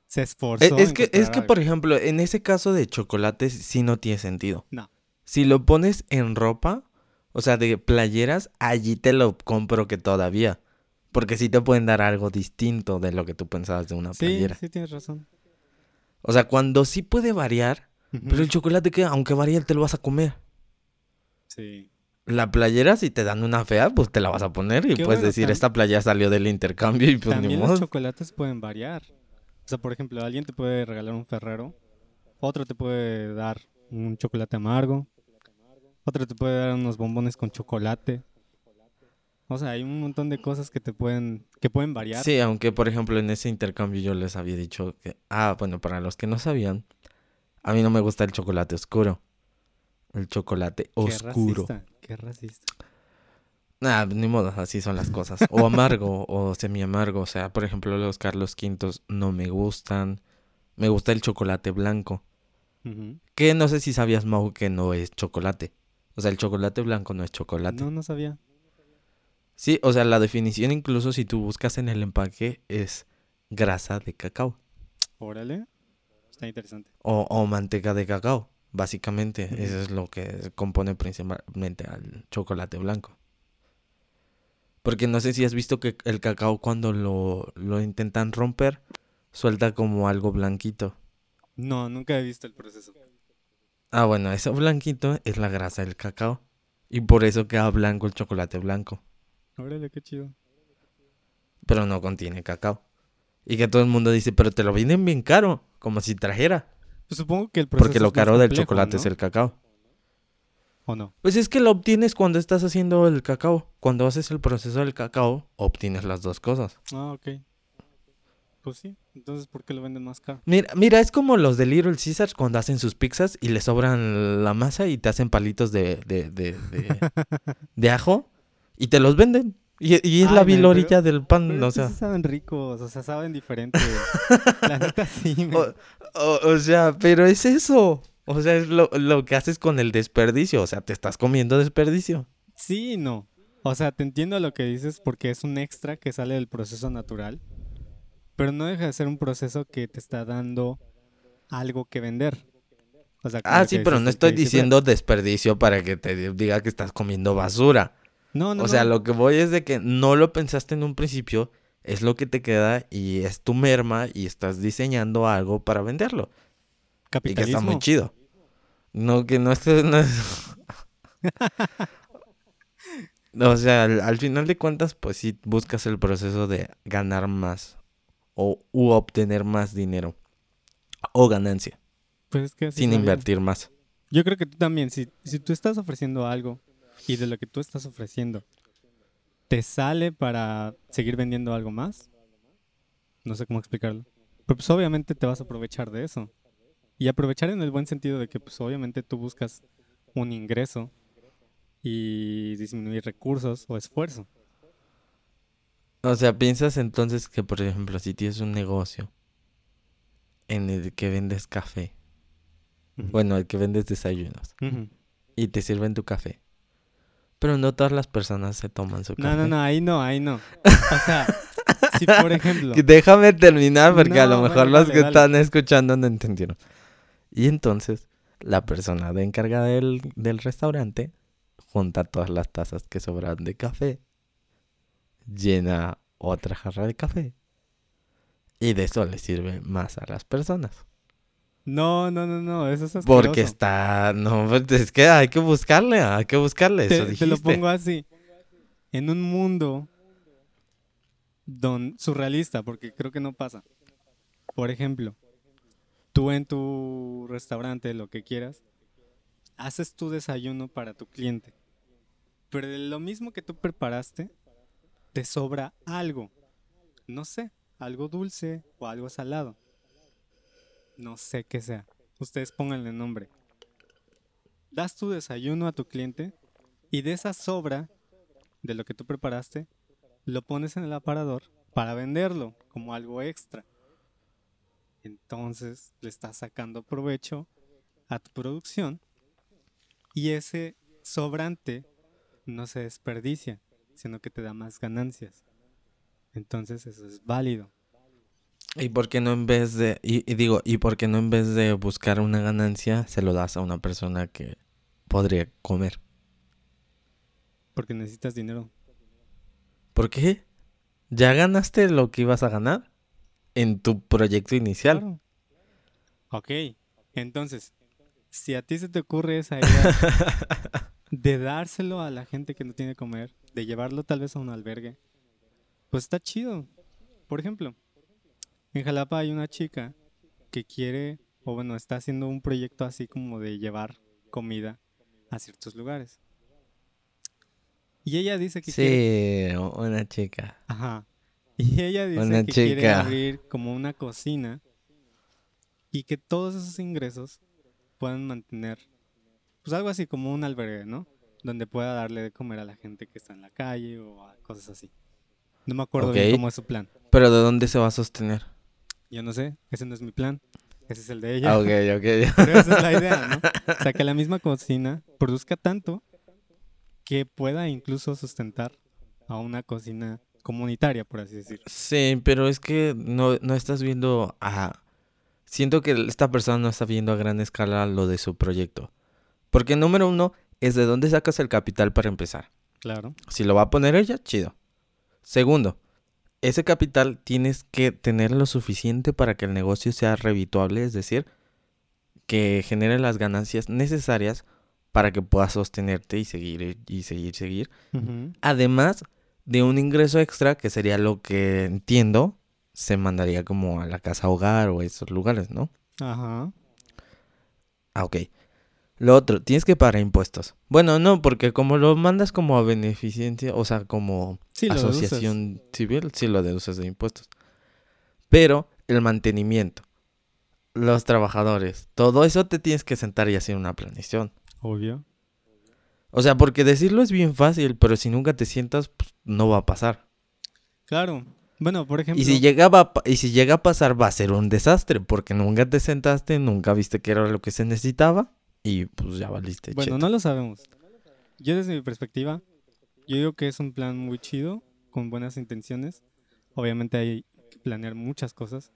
se esforzó. Es, es en que, es que, algo. por ejemplo, en ese caso de chocolates sí no tiene sentido. No. Si lo pones en ropa, o sea, de playeras, allí te lo compro que todavía. Porque sí te pueden dar algo distinto de lo que tú pensabas de una Sí, playera. sí tienes razón. O sea, cuando sí puede variar, pero el chocolate que aunque varíe te lo vas a comer. Sí. La playera, si te dan una fea, pues te la vas a poner y Qué puedes bueno, decir, esta playera salió del intercambio y pues ni También modo. los chocolates pueden variar. O sea, por ejemplo, alguien te puede regalar un Ferrero, otro te puede dar un chocolate amargo, otro te puede dar unos bombones con chocolate. O sea, hay un montón de cosas que te pueden que pueden variar. Sí, aunque por ejemplo en ese intercambio yo les había dicho que, ah, bueno, para los que no sabían, a mí no me gusta el chocolate oscuro. El chocolate Qué oscuro. racista, qué racista. Nah, ni modo, así son las cosas. O amargo o semi amargo. O sea, por ejemplo, los Carlos Quintos no me gustan. Me gusta el chocolate blanco. Que no sé si sabías, Mau, que no es chocolate. O sea, el chocolate blanco no es chocolate. No, no sabía. Sí, o sea, la definición incluso si tú buscas en el empaque es grasa de cacao. Órale. Está interesante. O, o manteca de cacao, básicamente. Eso es lo que compone principalmente al chocolate blanco. Porque no sé si has visto que el cacao cuando lo, lo intentan romper, suelta como algo blanquito. No, nunca he visto el proceso. Ah, bueno, eso blanquito es la grasa del cacao. Y por eso queda blanco el chocolate blanco. Órale, qué chido. Pero no contiene cacao. Y que todo el mundo dice, pero te lo venden bien caro, como si trajera. Pues supongo que el proceso Porque lo es caro del chocolate es el cacao. ¿O no? Pues es que lo obtienes cuando estás haciendo el cacao. Cuando haces el proceso del cacao, obtienes las dos cosas. Ah, ok. Pues sí. Entonces, ¿por qué lo venden más caro? Mira, mira, es como los de Little Caesars cuando hacen sus pizzas y le sobran la masa y te hacen palitos de, de, de, de, de ajo y te los venden. Y, y es Ay, la vilorilla pero- del pan, Pero o sea. sí saben ricos, o sea, saben diferente. La neta sí. O, o- o sea, pero es eso. O sea, es lo, lo que haces con el desperdicio. O sea, te estás comiendo desperdicio. Sí y no. O sea, te entiendo lo que dices porque es un extra que sale del proceso natural. Pero no deja de ser un proceso que te está dando algo que vender. O sea, como Ah, sí, pero no estoy diciendo desperdicio para que te diga que estás comiendo basura. No, no, o sea, no. lo que voy es de que no lo pensaste en un principio, es lo que te queda y es tu merma y estás diseñando algo para venderlo. Y que está muy Capitalismo. chido. No, que no esté... no es- o sea, al, al final de cuentas, pues sí buscas el proceso de ganar más o u obtener más dinero o ganancia Pues es que así sin invertir más. Yo creo que tú también, si, si tú estás ofreciendo algo y de lo que tú estás ofreciendo te sale para seguir vendiendo algo más, no sé cómo explicarlo. Pero pues obviamente te vas a aprovechar de eso. Y aprovechar en el buen sentido de que pues obviamente tú buscas un ingreso y disminuir recursos o esfuerzo. O sea, piensas entonces que, por ejemplo, si tienes un negocio en el que vendes café, Ujú. bueno, el que vendes desayunos, y te sirven tu café, pero no todas las personas se toman su café. No, no, no, ahí no, ahí no. O sea, si por ejemplo... Déjame terminar porque a lo mejor bueno, los dale, que dale. están escuchando no entendieron. Y entonces, la persona de encargada del, del restaurante junta todas las tazas que sobran de café, llena otra jarra de café y de eso le sirve más a las personas. No, no, no, no, eso es asqueroso. Porque está, no, pues, es que hay que buscarle, hay que buscarle, eso te, te lo dijiste. pongo así. En un mundo don, surrealista, porque creo que no pasa. Por ejemplo, tú en tu restaurante, lo que quieras, haces tu desayuno para tu cliente. Pero de lo mismo que tú preparaste, te sobra algo. No sé, algo dulce o algo salado. No sé qué sea. Ustedes pónganle nombre. Das tu desayuno a tu cliente y de esa sobra de lo que tú preparaste, lo pones en el aparador para venderlo como algo extra. Entonces le estás sacando provecho a tu producción y ese sobrante no se desperdicia, sino que te da más ganancias. Entonces eso es válido. ¿Y por qué no en vez de, y, y digo, y por qué no en vez de buscar una ganancia, se lo das a una persona que podría comer? Porque necesitas dinero. ¿Por qué? ¿Ya ganaste lo que ibas a ganar en tu proyecto inicial? Claro. Ok, entonces, si a ti se te ocurre esa idea de dárselo a la gente que no tiene que comer, de llevarlo tal vez a un albergue, pues está chido. Por ejemplo, en Jalapa hay una chica que quiere, o bueno, está haciendo un proyecto así como de llevar comida a ciertos lugares. Y ella dice que quiere Sí, una chica. Ajá. Y ella dice Una que quiere abrir como una cocina y que todos esos ingresos puedan mantener, pues algo así como un albergue, ¿no? Donde pueda darle de comer a la gente que está en la calle o a cosas así. No me acuerdo bien cómo es su plan. ¿Pero de dónde se va a sostener? Yo no sé, ese no es mi plan. Ese es el de ella. Ah, ok, ok. Pero esa es la idea, ¿no? O sea, que la misma cocina produzca tanto que pueda incluso sustentar a una cocina comunitaria, por así decirlo. Sí, pero es que no, no estás viendo a... Siento que esta persona no está viendo a gran escala lo de su proyecto. Porque número uno es de dónde sacas el capital para empezar. Claro. Si lo va a poner ella, chido. Segundo, ese capital tienes que tener lo suficiente para que el negocio sea revituable, es decir, que genere las ganancias necesarias para que puedas sostenerte y seguir y seguir, seguir. Además de un ingreso extra, que sería lo que entiendo, se mandaría como a la casa hogar o a esos lugares, ¿no? Ajá. Ah, ok. Lo otro, tienes que pagar impuestos. Bueno, no, porque como lo mandas como a beneficencia, o sea, como Sí, lo deduces. asociación civil, sí lo deduces de impuestos. Pero el mantenimiento, los trabajadores, todo eso te tienes que sentar y hacer una planeación. Obvio. O sea, porque decirlo es bien fácil, pero si nunca te sientas, pues, no va a pasar. Claro. Bueno, por ejemplo. Y si, llega a pa- y si llega a pasar, va a ser un desastre, porque nunca te sentaste, nunca viste que era lo que se necesitaba, y pues ya valiste. bueno, no lo sabemos. Yo desde mi perspectiva, yo digo que es un plan muy chido, con buenas intenciones. Obviamente hay que planear muchas cosas.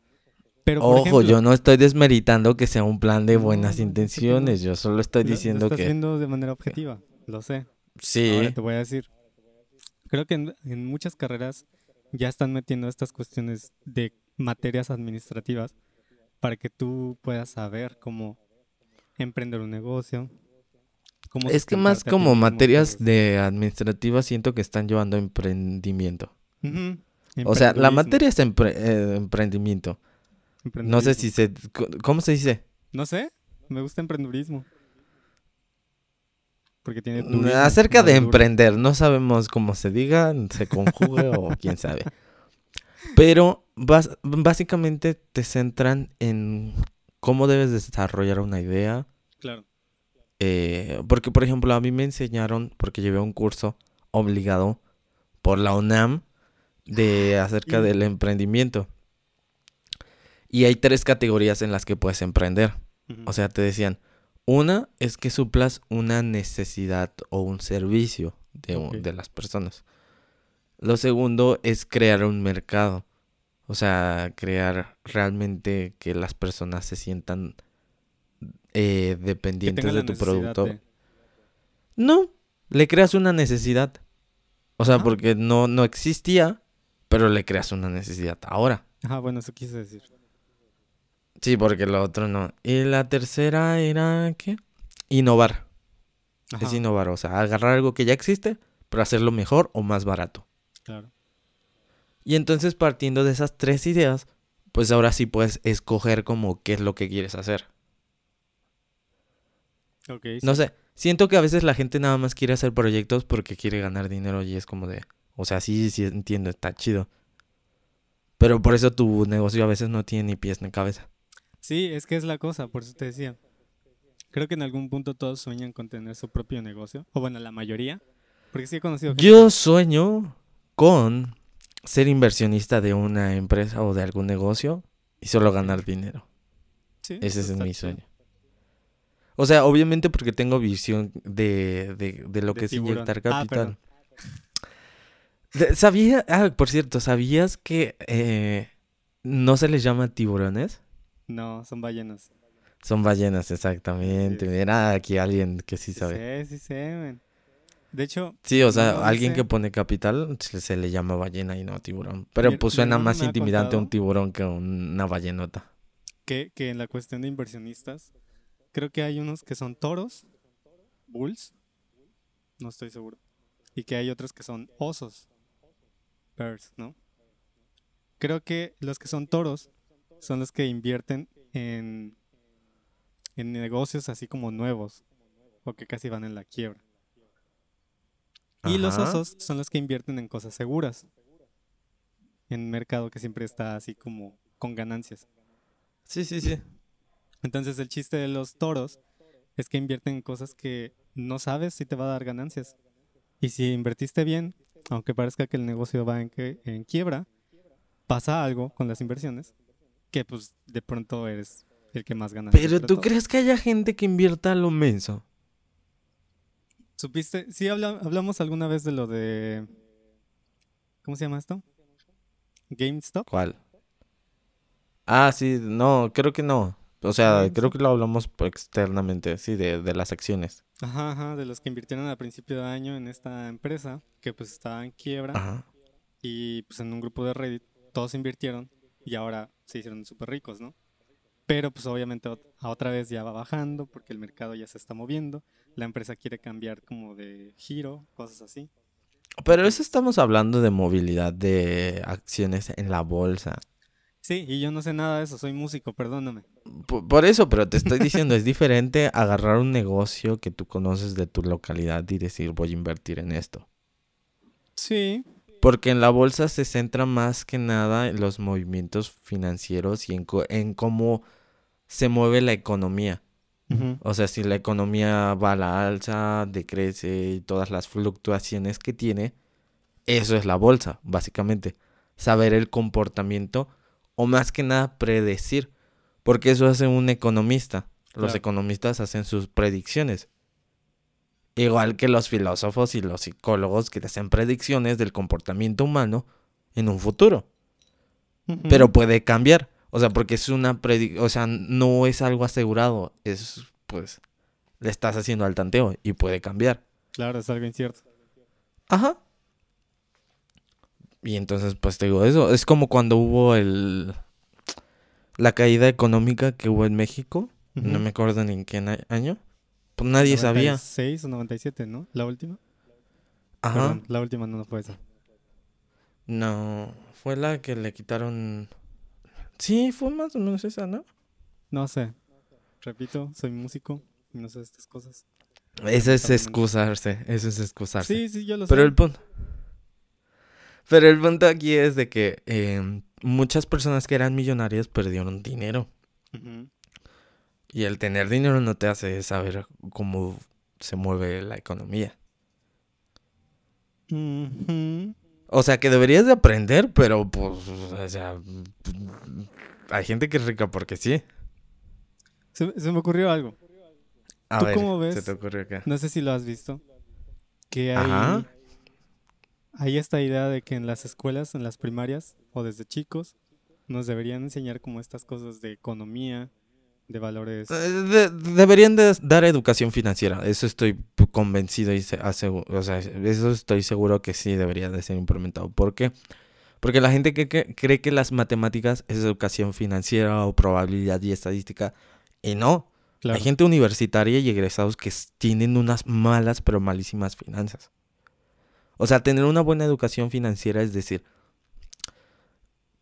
Pero por Ojo, ejemplo, yo no estoy desmeritando que sea un plan de buenas no, intenciones, yo solo estoy lo- lo diciendo estás que... viendo de manera objetiva, lo sé. Sí, Ahora te voy a decir. Creo que en, en muchas carreras ya están metiendo estas cuestiones de materias administrativas para que tú puedas saber cómo emprender un negocio, cómo Es que más como materias de administrativas siento que están llevando emprendimiento. O sea, la materia es empre- eh, emprendimiento. No sé si se... ¿Cómo se dice? No sé, me gusta emprendedurismo. Porque tiene Mm, turismo, Acerca de emprender, no sabemos cómo se diga, se conjugue o quién sabe. Pero básicamente te centran en cómo debes desarrollar una idea. Claro. eh, porque, por ejemplo, a mí me enseñaron, porque llevé un curso obligado por la UNAM de acerca Y- del emprendimiento. Y hay tres categorías en las que puedes emprender. O sea, te decían, una es que suplas una necesidad o un servicio de las personas. Lo segundo es crear un mercado. O sea, crear realmente que las personas se sientan eh, dependientes de tu producto. de- No, le creas una necesidad. O sea, Ah. porque no, no existía, pero le creas una necesidad ahora. Ajá, bueno, eso quise decir. Sí, porque lo otro no. Y la tercera era, ¿qué? Innovar. Ajá, Es innovar, o sea, agarrar algo que ya existe, pero hacerlo mejor o más barato. claro. Y entonces partiendo de esas tres ideas, pues ahora sí puedes escoger como qué es lo que quieres hacer. Ok, No sé, siento que a veces la gente nada más quiere hacer proyectos porque quiere ganar dinero y es como de, o sea, sí, sí entiendo, está chido. Pero por eso tu negocio a veces no tiene ni pies ni cabeza. Sí, es que es la cosa, por eso te decía. Creo que en algún punto todos sueñan con tener su propio negocio. O bueno, la mayoría. Porque sí he conocido gente- Yo sueño con ser inversionista de una empresa o de algún negocio y solo ganar dinero. Sí, Ese es mi sueño. O sea, obviamente porque tengo visión de, de, de lo De que es inyectar Ah, capital. De- ¿Sabía? Ah, por cierto, ¿sabías que eh, no se les llama tiburones? No, son ballenas. Son ballenas, exactamente. es. Mira, aquí alguien que sí Sí sabe. sé, sí sé, man. De hecho, Sí, o sea, No, alguien sé. que pone capital se, le llama ballena y no tiburón. Pero Mi- pues suena más intimidante un tiburón que una ballenota. que, que en la cuestión de inversionistas, creo que hay unos que son toros, bulls, no estoy seguro, y que hay otros que son osos, bears, ¿no? Creo que los que son toros son los que invierten en, en negocios así como nuevos, o que casi van en la quiebra. Y los osos son los que invierten en cosas seguras, en mercado que siempre está así como con ganancias. Sí, sí, sí. Entonces el chiste de los toros es que invierten en cosas que no sabes si te va a dar ganancias. Y si invertiste bien, aunque parezca que el negocio va en, que- en quiebra, pasa algo con las inversiones que pues de pronto eres el que más gana. Pero ¿tú crees que haya gente que invierta a lo menso? ¿Supiste? Sí, habla- hablamos alguna vez de lo de... ¿Cómo se llama esto? GameStop. ¿Cuál? Ah, sí, no, creo que no. O sea, creo que lo hablamos externamente, sí, de, de las acciones. Ajá, ajá, de los que invirtieron a principio de año en esta empresa que pues estaba en quiebra. Ajá. y pues en un grupo de Reddit todos invirtieron y ahora se hicieron súper ricos, ¿no? Pero pues obviamente otra vez ya va bajando porque el mercado ya se está moviendo, la empresa quiere cambiar como de giro, cosas así. Pero eso estamos hablando de movilidad de acciones en la bolsa. Sí, y yo no sé nada de eso, soy músico, perdóname. Por, por eso, pero te estoy diciendo, es diferente agarrar un negocio que tú conoces de tu localidad y decir voy a invertir en esto. Sí, Porque en la bolsa se centra más que nada en los movimientos financieros y en, en cómo se mueve la economía. O sea, si la economía va a la alza, decrece y todas las fluctuaciones que tiene, eso es la bolsa, básicamente. Saber el comportamiento o más que nada predecir, porque eso hace un economista. Los Claro. economistas hacen sus predicciones. Igual que los filósofos y los psicólogos que hacen predicciones del comportamiento humano en un futuro pero puede cambiar. O sea, porque es una predi o sea, no es algo asegurado, es pues le estás haciendo al tanteo y puede cambiar. Claro, es algo incierto. Ajá. Y entonces pues te digo eso, es como cuando hubo el la caída económica que hubo en México, no me acuerdo ni en qué año. Pues nadie sabía. 96 o 97, ¿no? La última. Ajá. Perdón, la última no, no fue esa. No, fue la que le quitaron. Sí, fue más o menos esa, ¿no? No sé. Repito, soy músico y no sé estas cosas. Eso es excusarse, eso es excusarse. Sí, sí, yo lo Pero sé. el punto. Pero el punto aquí es de que eh, muchas personas que eran millonarias perdieron dinero. Y el tener dinero no te hace saber cómo se mueve la economía. Ujú. O sea, que deberías de aprender, pero pues, o sea, hay gente que es rica porque sí. Se, se me ocurrió algo. A ¿Tú ver, cómo ¿Se ves? te ocurrió acá? No sé si lo has visto. Que hay, Ajá. hay esta idea de que en las escuelas, en las primarias o desde chicos, nos deberían enseñar como estas cosas de economía, de valores. Eh, de- deberían de dar educación financiera. Eso estoy convencido y se asegu- o sea, eso estoy seguro que sí debería de ser implementado. ¿Por qué? Porque la gente que, que- cree que las matemáticas es educación financiera o probabilidad y estadística. Y no. Claro. Hay gente universitaria y egresados que tienen unas malas pero malísimas finanzas. O sea, tener una buena educación financiera es decir,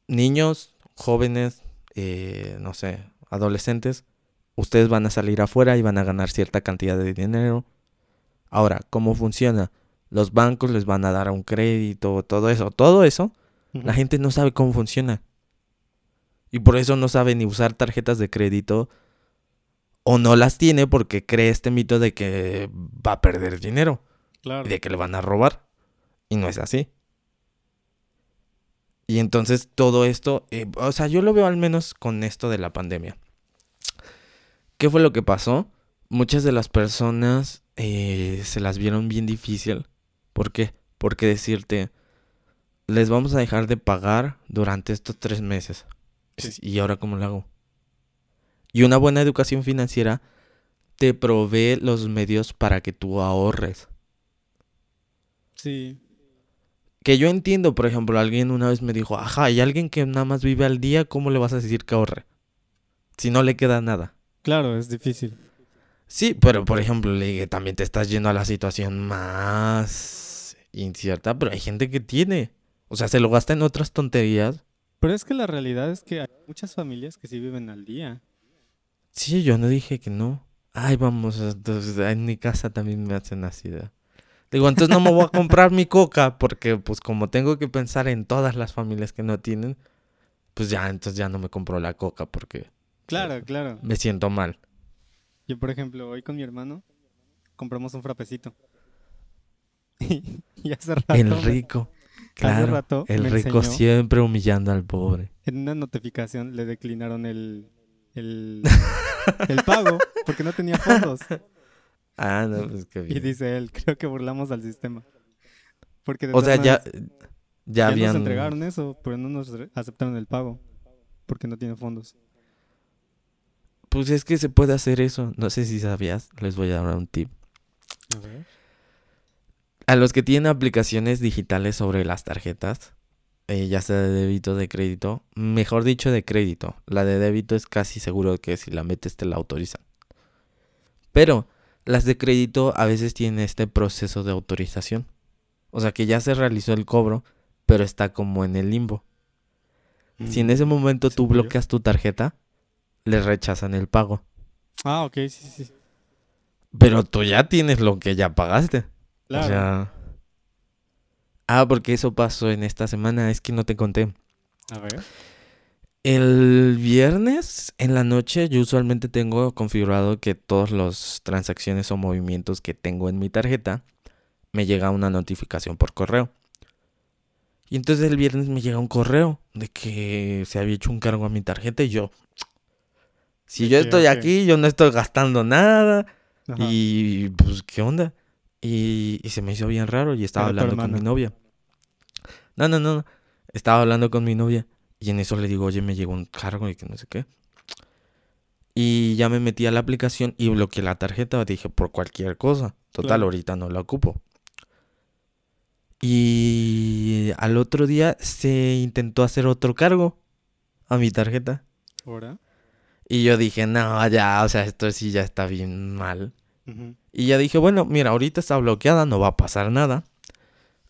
niños, jóvenes, eh, no sé, adolescentes, ustedes van a salir afuera y van a ganar cierta cantidad de dinero. Ahora, ¿cómo funciona? Los bancos les van a dar un crédito, todo eso, todo eso, la gente no sabe cómo funciona. Y por eso no sabe ni usar tarjetas de crédito o no las tiene porque cree este mito de que va a perder dinero Claro. y de que le van a robar. Y no es así. Y entonces todo esto, eh, o sea, yo lo veo al menos con esto de la pandemia. ¿Qué fue lo que pasó? Muchas de las personas eh, se las vieron bien difícil. ¿Por qué? Porque decirte, les vamos a dejar de pagar durante estos tres meses. ¿Y ahora cómo lo hago? Y una buena educación financiera te provee los medios para que tú ahorres. Sí. Que yo entiendo, por ejemplo, alguien una vez me dijo, ajá, hay alguien que nada más vive al día, ¿cómo le vas a decir que ahorre? Si no le queda nada. Claro, es difícil. Sí, pero por ejemplo, le dije, también te estás yendo a la situación más incierta, pero hay gente que tiene. O sea, se lo gasta en otras tonterías. Pero es que la realidad es que hay muchas familias que sí viven al día. Sí, yo no dije que no. Ay, vamos, en mi casa también me hacen así. de- Digo, entonces no me voy a comprar mi coca porque pues como tengo que pensar en todas las familias que no tienen, pues ya, entonces ya no me compro la coca porque Claro, claro. me siento mal. Yo, por ejemplo, hoy con mi hermano compramos un frapecito. y hace rato, El rico. hace Claro. rato El rico enseñó, siempre humillando al pobre. en una notificación le declinaron el, el, el pago porque no tenía fondos. Ah, no, pues qué Y bien. dice él, creo que burlamos al sistema. Porque de O sea, ya, ya ya nos habían... entregaron eso, pero no nos aceptaron el pago porque no tiene fondos. Pues es que se puede hacer eso. No sé si sabías. Les voy a dar un tip. A ver. A los que tienen aplicaciones digitales sobre las tarjetas, eh, ya sea de débito o de crédito, mejor dicho de crédito, la de débito es casi seguro que si la metes te la autorizan. Pero las de crédito a veces tienen este proceso de autorización. O sea que ya se realizó el cobro, pero está como en el limbo. Si en ese momento tú bloqueas tu tarjeta, le rechazan el pago. Ah, ok, sí, sí, sí. Pero tú ya tienes lo que ya pagaste. Claro. O sea. Ah, porque eso pasó en esta semana, es que no te conté. A ver. El viernes en la noche yo usualmente tengo configurado que todas las transacciones o movimientos que tengo en mi tarjeta me llega una notificación por correo. Y entonces el viernes me llega un correo de que se había hecho un cargo a mi tarjeta y yo, si yo estoy aquí, yo no estoy gastando nada. Ajá. Y pues, ¿qué onda? Y, y se me hizo bien raro y estaba Era hablando con mi novia. No, no, no, no. Estaba hablando con mi novia y en eso le digo, oye, me llegó un cargo y que no sé qué. Y ya me metí a la aplicación y bloqueé la tarjeta. Dije, por cualquier cosa. Total, Claro. ahorita no la ocupo. Y al otro día se intentó hacer otro cargo a mi tarjeta. Ahora. Y yo dije, no, ya, o sea, esto sí ya está bien mal. Y ya dije, bueno, mira, ahorita está bloqueada, no va a pasar nada.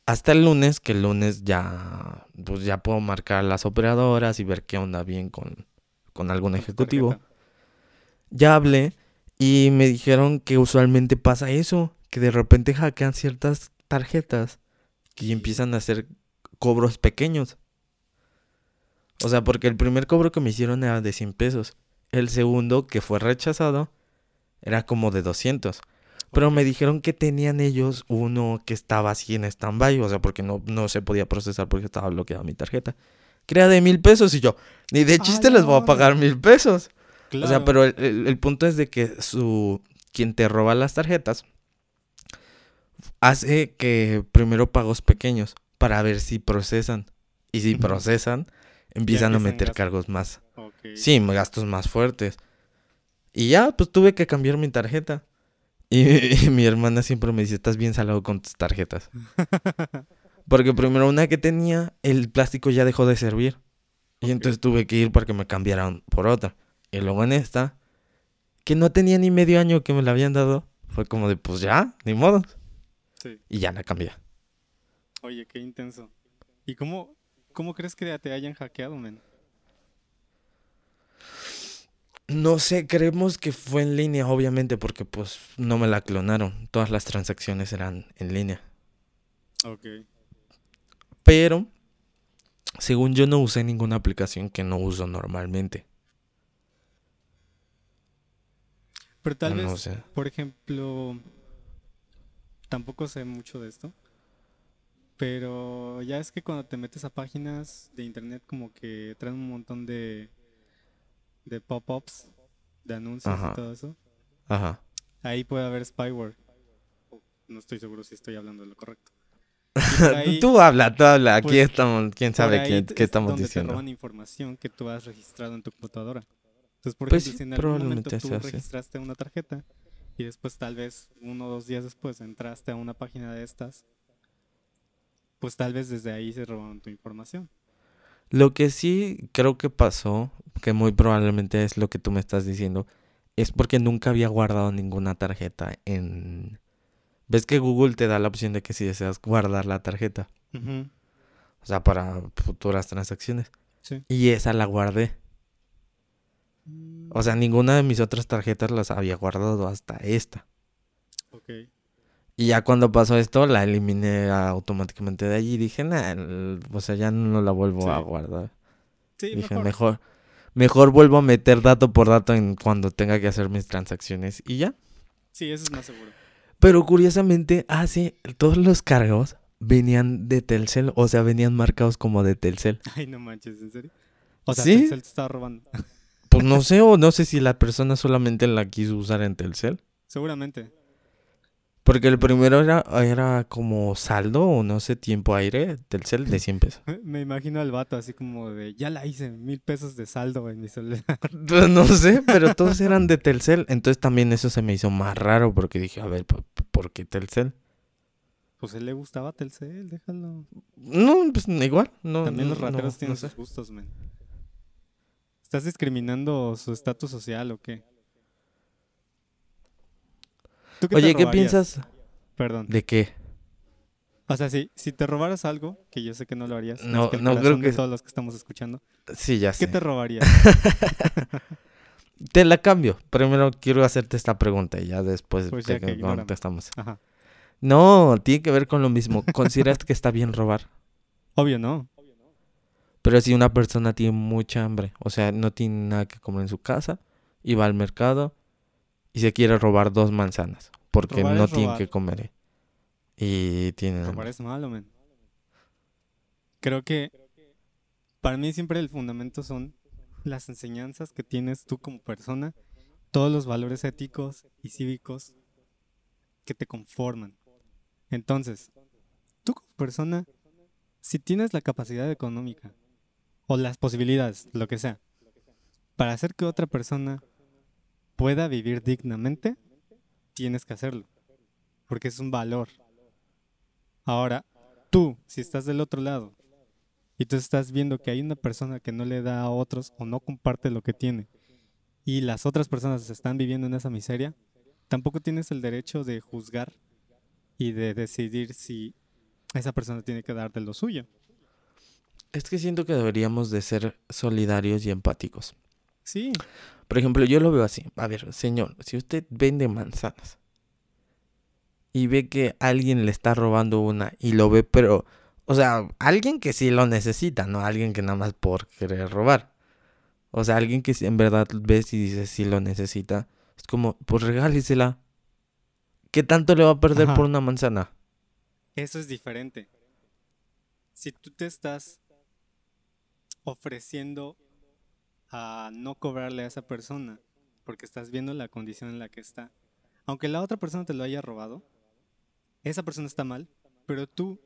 Hasta el lunes, que el lunes ya, pues ya puedo marcar las operadoras y ver qué onda bien con, con algún ejecutivo. Ya hablé y me dijeron que usualmente pasa eso, que de repente hackean ciertas tarjetas y empiezan a hacer cobros pequeños. O sea, porque el primer cobro que me hicieron era de 100 pesos. El segundo, que fue rechazado, era como de 200. Pero me dijeron que tenían ellos uno que estaba así en stand-by, o sea, porque no, no se podía procesar porque estaba bloqueada mi tarjeta. Que era de mil pesos y yo, ni de ¡A chiste les voy a pagar mil pesos. O sea, pero el, el- el punto es de que su quien te roba las tarjetas hace que primero pagos pequeños para ver si procesan. Y si procesan, empiezan a meter gastos. cargos más. Ok. Sí, gastos más fuertes. Y ya, pues tuve que cambiar mi tarjeta. Y, y mi hermana siempre me dice, estás bien salado con tus tarjetas. Porque primero una que tenía, el plástico ya dejó de servir. Y entonces tuve que ir para que me cambiaran por otra. Y luego en esta, que no tenía ni medio año que me la habían dado, fue como de, pues ya, ni modo. Sí. Y ya la cambié. Oye, qué intenso. ¿Y cómo, cómo crees que te hayan hackeado, men? No sé, creemos que fue en línea, obviamente, porque pues no me la clonaron. Todas las transacciones eran en línea. Ok. Pero, según yo, no usé ninguna aplicación que no uso normalmente. Pero tal vez, no sé. por ejemplo, tampoco sé mucho de esto, pero ya es que cuando te metes a páginas de internet como que traen un montón de, de pop-ups, de anuncios Ajá. y todo eso. Ajá. Ahí puede haber spyware. No estoy seguro si estoy hablando de lo correcto. Ahí- tú habla, tú habla. Aquí pues, estamos, quién sabe qué, estamos donde te diciendo. roban información que tú has registrado en tu computadora. Entonces, por Pues ejemplo, sí, si en algún momento tú registraste una tarjeta y después tal vez uno o dos días después entraste a una página de estas, pues tal vez desde ahí se robaron tu información. Lo que sí creo que pasó, que muy probablemente es lo que tú me estás diciendo, es porque nunca había guardado ninguna tarjeta en... ¿Ves que Google te da la opción de que si deseas guardar la tarjeta? O sea, para futuras transacciones. Sí. Y esa la guardé. O sea, ninguna de mis otras tarjetas las había guardado hasta esta. Ok. Y ya cuando pasó esto, la eliminé automáticamente de allí y dije, nah, o sea, ya no la vuelvo a guardar. Sí, Dije, mejor. mejor. mejor, vuelvo a meter dato por dato en cuando tenga que hacer mis transacciones y ya. Sí, eso es más seguro. Pero curiosamente, ah, sí, todos los cargos venían de Telcel, o sea, venían marcados como de Telcel. Ay, no manches, ¿en serio? O sea, ¿Sí? Telcel te estaba robando. Pues no sé, o no sé si la persona solamente la quiso usar en Telcel. Seguramente. Porque el primero era, era como saldo o no sé, tiempo aire, Telcel de 100 pesos. Me imagino al vato así como de, ya la hice, mil pesos de saldo en mi celular. Pues no sé, pero todos eran de Telcel. Entonces también eso se me hizo más raro porque dije, a ver, ¿por, por qué Telcel? Pues a él le gustaba Telcel, déjalo. No, pues igual. No, También los no- rateros no tienen sé. sus gustos, men. ¿Estás discriminando su estatus social o qué? ¿Tú qué te Oye, ¿qué piensas Perdón. de qué? O sea, si, si te robaras algo, que yo sé que no lo harías, No, más que el no creo corazón de que- todos los que estamos escuchando, Sí, ya ¿qué sé. te robarías? Te la cambio. Primero quiero hacerte esta pregunta y ya después Pues te ya que ignórame. contestamos. Ajá. No, tiene que ver con lo mismo. ¿Consideras que está bien robar? Obvio, no. Pero si una persona tiene mucha hambre, o sea, no tiene nada que comer en su casa, y va al mercado y se quiere robar dos manzanas, porque Robar no es tiene robar. que comer. eh, Y tiene Robar es malo, men. Creo que para mí siempre el fundamento son las enseñanzas que tienes tú como persona, todos los valores éticos y cívicos que te conforman. Entonces, tú como persona, si tienes la capacidad económica o las posibilidades, lo que sea, para hacer que otra persona pueda vivir dignamente, tienes que hacerlo, porque es un valor. Ahora, tú, si estás del otro lado y tú estás viendo que hay una persona que no le da a otros o no comparte lo que tiene y las otras personas están viviendo en esa miseria, tampoco tienes el derecho de juzgar y de decidir si esa persona tiene que darte lo suyo. Es que siento que deberíamos de ser solidarios y empáticos. Sí. Por ejemplo, yo lo veo así. A ver, señor, si usted vende manzanas y ve que alguien le está robando una y lo ve, pero, o sea, alguien que sí lo necesita, no alguien que nada más por querer robar. O sea, alguien que en verdad ves y dices sí lo necesita. Es como, pues regálesela. ¿Qué tanto le va a perder Ajá. por una manzana? Eso es diferente. Si tú te estás ofreciendo a no cobrarle a esa persona porque estás viendo la condición en la que está, aunque la otra persona te lo haya robado, esa persona está mal, pero tú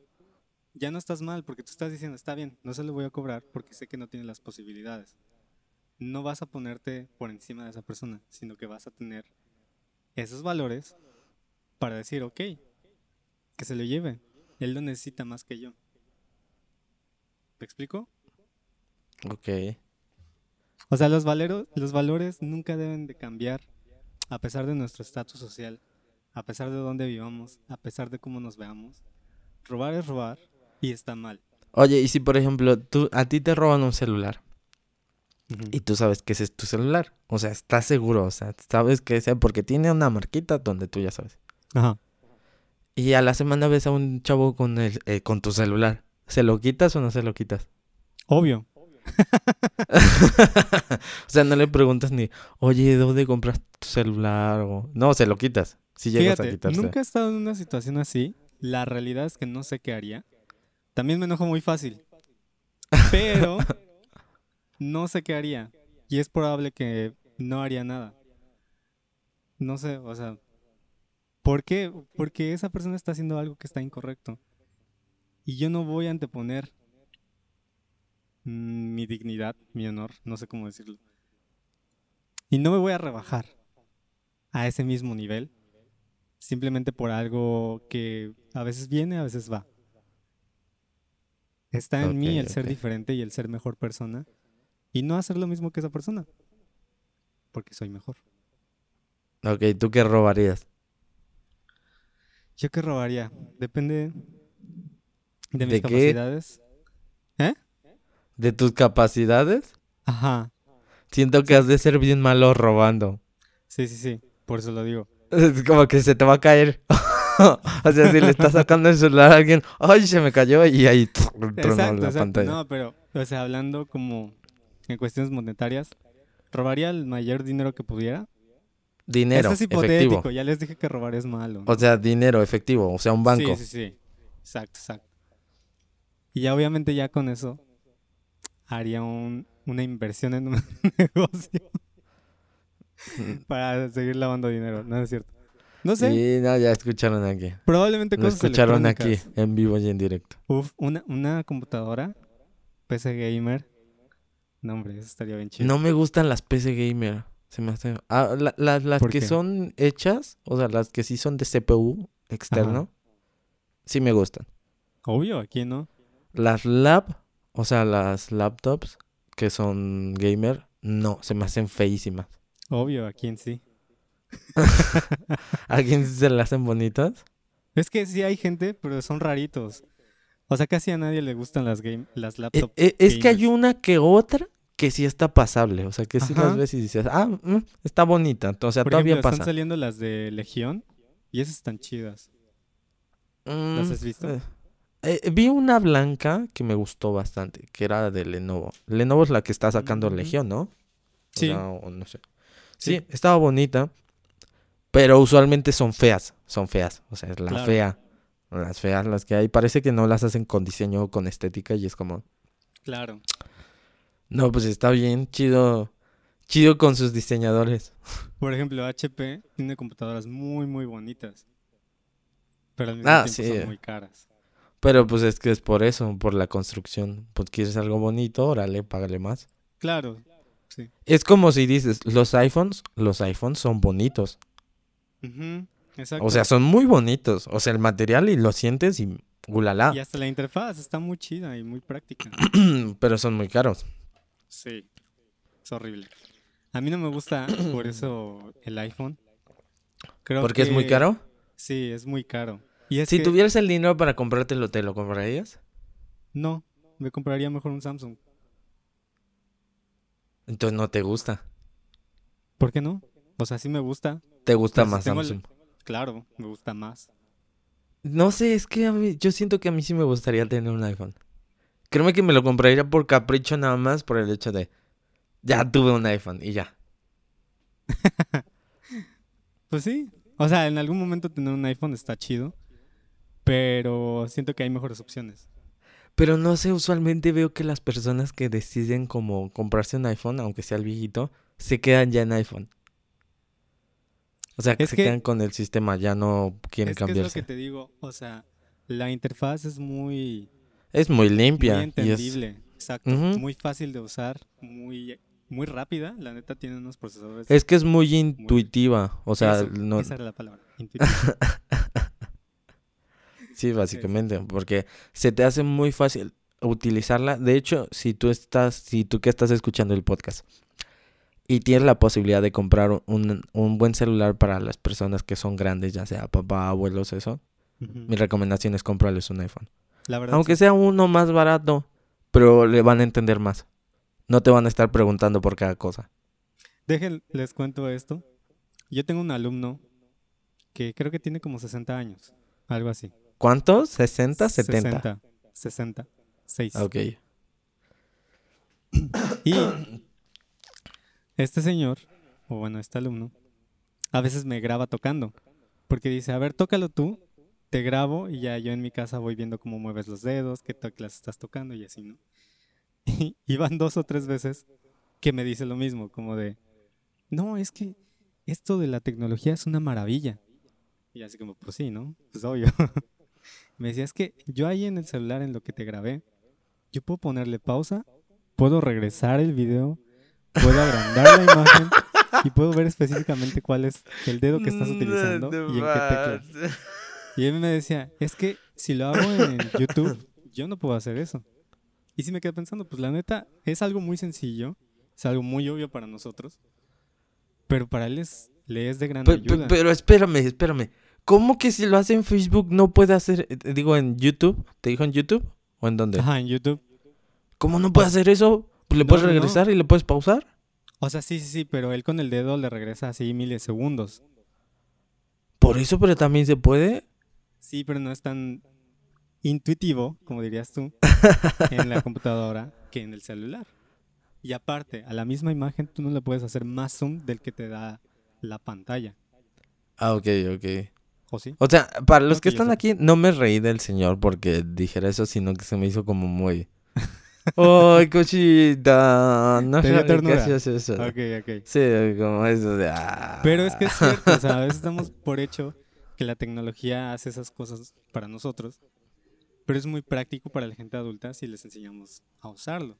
ya no estás mal porque tú estás diciendo, está bien, no se lo voy a cobrar porque sé que no tiene las posibilidades. No vas a ponerte por encima de esa persona, sino que vas a tener esos valores para decir, ok, que se lo lleve. Él lo necesita más que yo. ¿Me explico? Ok. O sea, los, valero- los valores nunca deben de cambiar a pesar de nuestro estatus social, a pesar de dónde vivamos, a pesar de cómo nos veamos. Robar es robar y está mal. Oye, y si por ejemplo tú, a ti te roban un celular y tú sabes que ese es tu celular, o sea, estás seguro, o sea, sabes que ese, porque tiene una marquita donde tú ya sabes. Ajá. Y a la semana ves a un chavo con el, eh, con tu celular. ¿Se lo quitas o no se lo quitas? Obvio. o sea, no le preguntas ni, oye, ¿dónde compras tu celular? O... No, se lo quitas. Si llegas a quitarse. nunca he estado en una situación así. La realidad es que no sé qué haría. También me enojo muy fácil. Pero no sé qué haría. Y es probable que no haría nada. No sé, o sea. ¿Por qué? Porque esa persona está haciendo algo que está incorrecto. Y yo no voy a anteponer mi dignidad, mi honor, no sé cómo decirlo. Y no me voy a rebajar a ese mismo nivel simplemente por algo que a veces viene, a veces va. Está en mí el ser diferente y el ser mejor persona y no hacer lo mismo que esa persona, porque soy mejor. Ok, ¿tú qué robarías? ¿Yo qué robaría? Depende de mis capacidades. ¿De tus capacidades? Ajá, Siento que has de ser bien malo robando. sí, sí, sí, por eso lo digo. Es como que se te va a caer. o sea, si le estás sacando el celular a alguien, ¡ay, se me cayó! Y ahí tronó Exacto, la exacto. pantalla. No, pero, o sea, hablando como en cuestiones monetarias, robaría el mayor dinero que pudiera. Dinero, Eso es hipotético, efectivo. ya les dije que robar es malo. ¿no? O sea, dinero efectivo, o sea, un banco. Sí, sí, sí. Exacto, exacto. Y ya obviamente ya con eso haría un- una inversión en un negocio para seguir lavando dinero. No es cierto. No sé, Sí, no, ya escucharon aquí. probablemente Lo cosas escucharon aquí, en vivo y en directo. Uf, una, una computadora, PC gamer. No, hombre, eso estaría bien chido. No me gustan las PC gamer. Se me hace... Ah, la- la- las ¿Por que qué? son hechas, o sea, las que sí son de CPU externo, sí me gustan. Obvio, aquí no. Las lab, o sea, las laptops que son gamer, no, se me hacen feísimas. Obvio, a quién sí. ¿A quién sí se le hacen bonitas? Es que sí hay gente, pero son raritos. O sea, casi a nadie le gustan las game, las Eh, laptops. eh, es que hay una que otra que sí está pasable, o sea, que sí Ajá. las ves y dices, ah, mm, está bonita, o sea, Por todavía ejemplo, pasa. están saliendo las de Legión y esas están chidas. Mm, has visto? eh, eh, vi una blanca que me gustó bastante, que era de Lenovo. Lenovo es la que está sacando Mm. Legión, ¿no? O Sí. sea, o no sé. Sí. Sí, estaba bonita, pero usualmente son feas, son feas, o sea, es la Claro. fea. Las feas, las que hay, parece que no las hacen con diseño o con estética y es como, Claro. no, pues está bien, chido, chido con sus diseñadores. Por ejemplo, HP tiene computadoras muy, muy bonitas. Pero al mismo Ah, tiempo sí. son muy caras. Pero pues es que es por eso, por la construcción. Pues quieres algo bonito, órale, págale más. Claro. Sí. Es como si dices, los iPhones, los iPhones son bonitos. Ujú, Exacto. O sea, son muy bonitos. O sea, el material y lo sientes y ulala. Y hasta la interfaz está muy chida y muy práctica. Pero son muy caros. Sí. Es horrible. A mí no me gusta por eso el iPhone. Creo ¿Porque es muy caro? Sí, es muy caro. Y Si que- tuvieras el dinero para comprártelo, ¿te lo comprarías? No, me compraría mejor un Samsung. Entonces no te gusta. ¿Por qué no? O sea, sí me gusta. Te gusta más el- Samsung. Claro, me gusta más. No sé, es que a mí, yo siento que a mí sí me gustaría tener un iPhone. Créeme que me lo compraría por capricho nada más por el hecho de... Ya tuve un iPhone y ya. Pues sí. O sea, en algún momento tener un iPhone está chido. Pero siento que hay mejores opciones. Pero no sé, usualmente veo que las personas que deciden como comprarse un iPhone, aunque sea el viejito, se quedan ya en iPhone. O sea, que Es se que- quedan con el sistema, ya no quieren es que es lo que te digo. O sea, la interfaz es muy, Es muy limpia. muy y es- entendible. Exacto. Muy fácil de usar. Muy, muy rápida. La neta tiene unos procesadores. Es que es muy intuitiva. O sea, Eso, no, Esa era la palabra. intuitiva. sí, básicamente. Porque se te hace muy fácil utilizarla. De hecho, si tú estás, si tú que estás escuchando el podcast y tienes la posibilidad de comprar un, un buen celular para las personas que son grandes, ya sea papá, abuelos, eso, mi recomendación es comprarles un iPhone. La verdad. Aunque sí. sea uno más barato, pero le van a entender más. No te van a estar preguntando por cada cosa. Dejen, les cuento esto. Yo tengo un alumno que creo que tiene como 60 años. Algo así. ¿Cuántos? ¿60? ¿70? 60. 60. 6. Ok. Y este señor, o bueno, este alumno, a veces me graba tocando. Porque dice, a ver, tócalo tú, te grabo y ya yo en mi casa voy viendo cómo mueves los dedos, qué teclas estás tocando y así, ¿no? Y, van dos o tres veces que me dice lo mismo, como de, no, es que esto de la tecnología es una maravilla. Y así como, pues sí, ¿no? Pues obvio. me decía, es que yo ahí en el celular, en lo que te grabé, yo puedo ponerle pausa, puedo regresar el video, puedo agrandar la imagen y puedo ver específicamente cuál es el dedo que estás utilizando y en qué tecla. Y él me decía, es que si lo hago en YouTube, yo no puedo hacer eso. Y sí me quedé pensando, pues la neta, es algo muy sencillo, es algo muy obvio para nosotros, pero para él es, le es de gran Pe- pe- ayuda. pero espérame, espérame. ¿Cómo que si lo hace en Facebook no puede hacer, eh, digo, en YouTube? ¿Te dijo en YouTube? ¿O en dónde? Ajá, en YouTube. ¿Cómo no puede hacer eso? Pues le No, puedes no. regresar y le puedes pausar. O sea, sí, sí, sí, pero él con el dedo le regresa así milisegundos. Por eso, pero también se puede. Sí, pero no es tan intuitivo, como dirías tú, en la computadora que en el celular. Y aparte, a la misma imagen tú no le puedes hacer más zoom del que te da la pantalla. Ah, ok, ok. ¿O sí? O sea, para los que están aquí, no me reí del señor porque dijera eso, sino que se me hizo como muy... ¡Ay, cochita! No Te dio hacías eso. Ok, ok. Sí, como eso de... ah. Pero es que es cierto, o sea, a veces damos por hecho que la tecnología hace esas cosas para nosotros, pero es muy práctico para la gente adulta si les enseñamos a usarlo.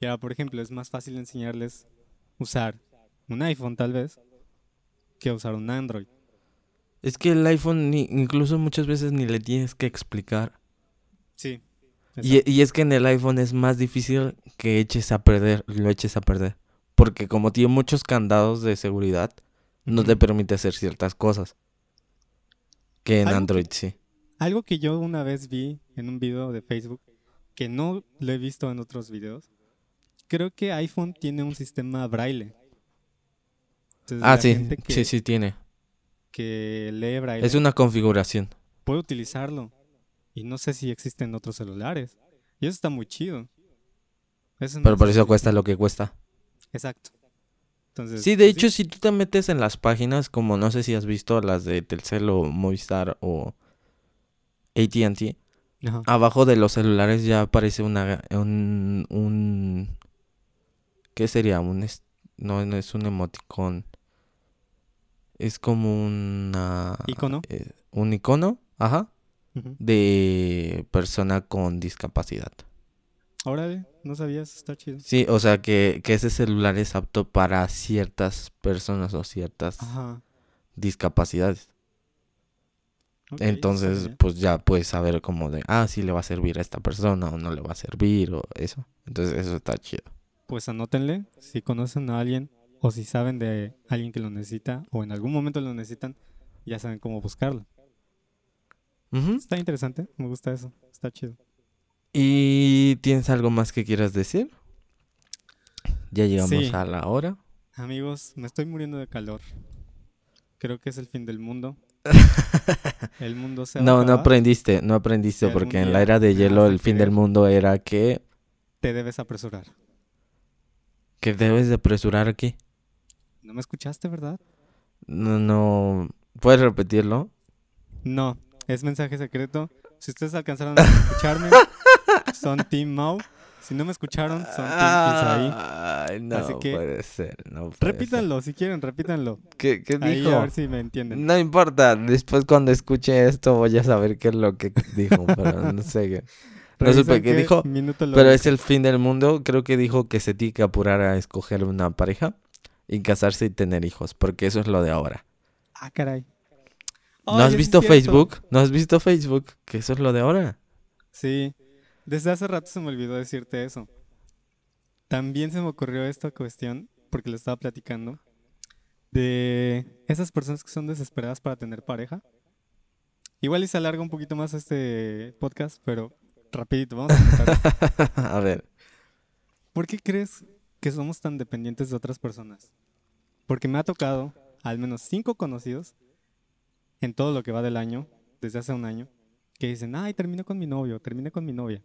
Y ahora, por ejemplo, es más fácil enseñarles usar un iPhone tal vez que usar un Android. Es que el iPhone ni- incluso muchas veces ni le tienes que explicar. Sí. Y, y es que en el iPhone es más difícil que eches a perder, lo eches a perder. Porque como tiene muchos candados de seguridad, no te permite hacer ciertas cosas. Que en que- Android sí. Algo que yo una vez vi en un video de Facebook, que no lo he visto en otros videos, creo que iPhone tiene un sistema braille. Entonces, Ah, sí, sí, sí tiene. Que lee braille Es una configuración. puede utilizarlo. Y no sé si existe en otros celulares. Y eso está muy chido. Eso Pero por eso cuesta lo que cuesta. Exacto. Entonces, Sí, de hecho, si tú te metes en las páginas, como no sé si has visto las de Telcel o Movistar o ATT, abajo de los celulares ya aparece una un, un ¿qué sería? Un no, no es un emoticón. Es como una ¿Icono? eh, un icono, ajá, de persona con discapacidad. Órale, no sabías, está chido. Sí, o sea que, que ese celular es apto para ciertas personas o ciertas Ajá. discapacidades. Entonces, pues ya puedes saber como de, ah, sí le va a servir a esta persona o no le va a servir o eso. Entonces, eso está chido. Pues anótenle, si conocen a alguien o si saben de alguien que lo necesita o en algún momento lo necesitan, ya saben cómo buscarlo. Está interesante, me gusta eso, está chido. ¿Y tienes algo más que quieras decir? Ya llegamos Sí. a la hora. Amigos, me estoy muriendo de calor. Creo que es el fin del mundo. El mundo se va a No, no aprendiste, no aprendiste, porque en la era de hielo el fin del mundo era que, Te debes apresurar. que debes de apresurar aquí. ¿No me escuchaste, verdad? No, no, ¿puedes repetirlo? No, es mensaje secreto. Si ustedes alcanzaron a escucharme, son Team Mau. Si no me escucharon, son Team Isaí. Ay, no Así que- puede ser, no puede Repítanlo si quieren, repítanlo. ¿Qué, qué Ahí dijo? a ver si me entienden. No importa, después cuando escuche esto voy a saber qué es lo que dijo, pero no sé qué. No supe qué dijo, Pero es el fin del mundo. Creo que dijo que se tiene que apurar a escoger una pareja y casarse y tener hijos, porque eso es lo de ahora. Ah, caray. ¿No has visto. Facebook? ¿No has visto Facebook? Que eso es lo de ahora. Sí. Desde hace rato se me olvidó decirte eso. También se me ocurrió esta cuestión, porque lo estaba platicando, de esas personas que son desesperadas para tener pareja. Igual y se alarga un poquito más este podcast, pero rapidito, vamos a a ver. ¿Por qué crees que somos tan dependientes de otras personas? Porque me ha tocado al menos cinco conocidos en todo lo que va del año, desde hace un año, que dicen, ay, terminé con mi novio, terminé con mi novia.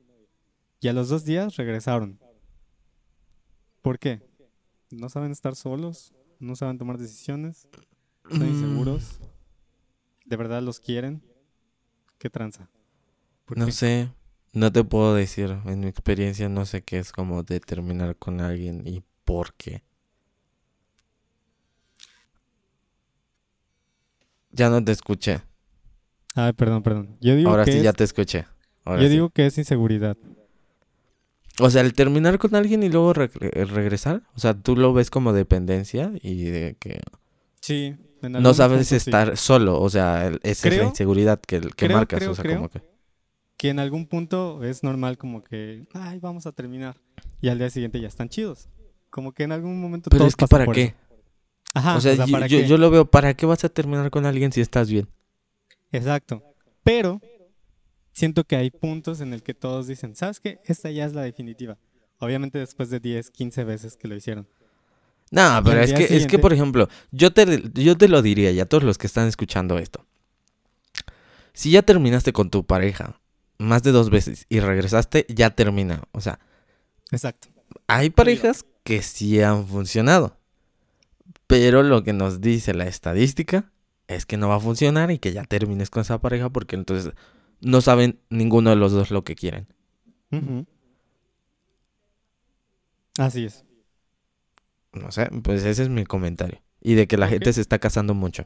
Y a los dos días regresaron. ¿Por qué? No saben estar solos, no saben tomar decisiones, están inseguros, de verdad los quieren. ¿Qué tranza? ¿Por No qué? sé. No te puedo decir. En mi experiencia no sé qué es como determinar con alguien y por qué. Ya no te escuché. Ay, perdón, perdón. Yo digo Ahora que sí es, ya te escuché. Ahora yo sí. digo que es inseguridad. O sea, el terminar con alguien y luego re- eh, regresar. O sea, tú lo ves como dependencia y de que Sí. en no sabes sí. estar solo. O sea, el- esa es la inseguridad que, que creo, marcas. creo, o sea, como que. Que en algún punto es normal como que, ay, vamos a terminar. Y al día siguiente ya están chidos. Como que en algún momento Pero todos es que ¿para qué? eso. Ajá, o sea, yo, ¿para yo- lo veo, ¿para qué vas a terminar con alguien si estás bien? Exacto. Pero siento que hay puntos en el que todos dicen, ¿sabes qué? Esta ya es la definitiva. Obviamente después de 10, 15 veces que lo hicieron. No, pero es que, es que, por ejemplo, yo te, yo te lo diría y a todos los que están escuchando esto. Si ya terminaste con tu pareja más de dos veces y regresaste, ya termina. O sea, Exacto. hay parejas que sí han funcionado. Pero lo que nos dice la estadística es que no va a funcionar y que ya termines con esa pareja porque entonces no saben ninguno de los dos lo que quieren. Así es. No sé, pues ese es mi comentario. Y de que la gente se está casando mucho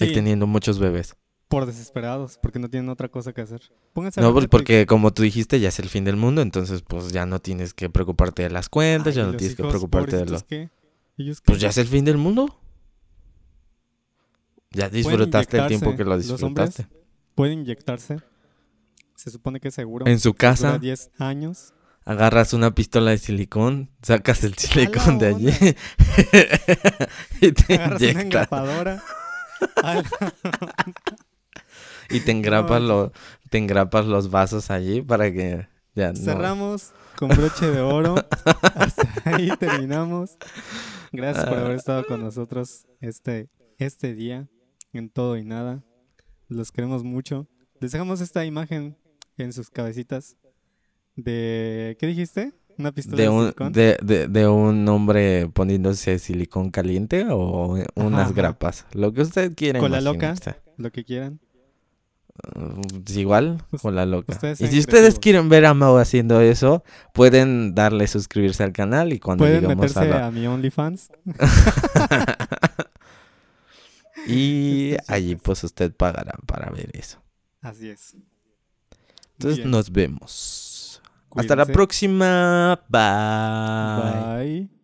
y teniendo muchos bebés. por desesperados, porque no tienen otra cosa que hacer. Pónganse No, pues Netflix. porque como tú dijiste, ya es el fin del mundo, entonces pues ya no tienes que preocuparte de las cuentas, Ay, ya ¿y no los tienes que preocuparte de lo... pobrecitos, qué? Pues ya es el fin del mundo. Ya disfrutaste el tiempo que lo los hombres. disfrutaste. Pueden inyectarse. Se supone que es seguro. En su Dura casa 10 años. agarras una pistola de silicón, sacas el silicón de allí y te Agarras una inyectas engrapadora. Y te engrapas, No, lo, te engrapas los vasos allí para que ya no... Cerramos con broche de oro. Hasta ahí terminamos. Gracias por haber estado con nosotros este, este día en todo y nada. Los queremos mucho. Les dejamos esta imagen en sus cabecitas de... ¿Qué dijiste? ¿Una pistola de, de un, silicón? de, de, de un hombre poniéndose silicón caliente o unas ajá. grapas. Lo que usted quiera. Cola loca. imaginarse. Lo que quieran. Pues igual, con la loca. ustedes Y si ustedes creativos. quieren ver a Mau haciendo eso, pueden darle suscribirse al canal y cuando Pueden lleguemos a meterse la... a mi OnlyFans. y Está allí pues usted pagará para ver eso. Así es. Entonces bien. nos vemos. Hasta la próxima. Bye. Bye.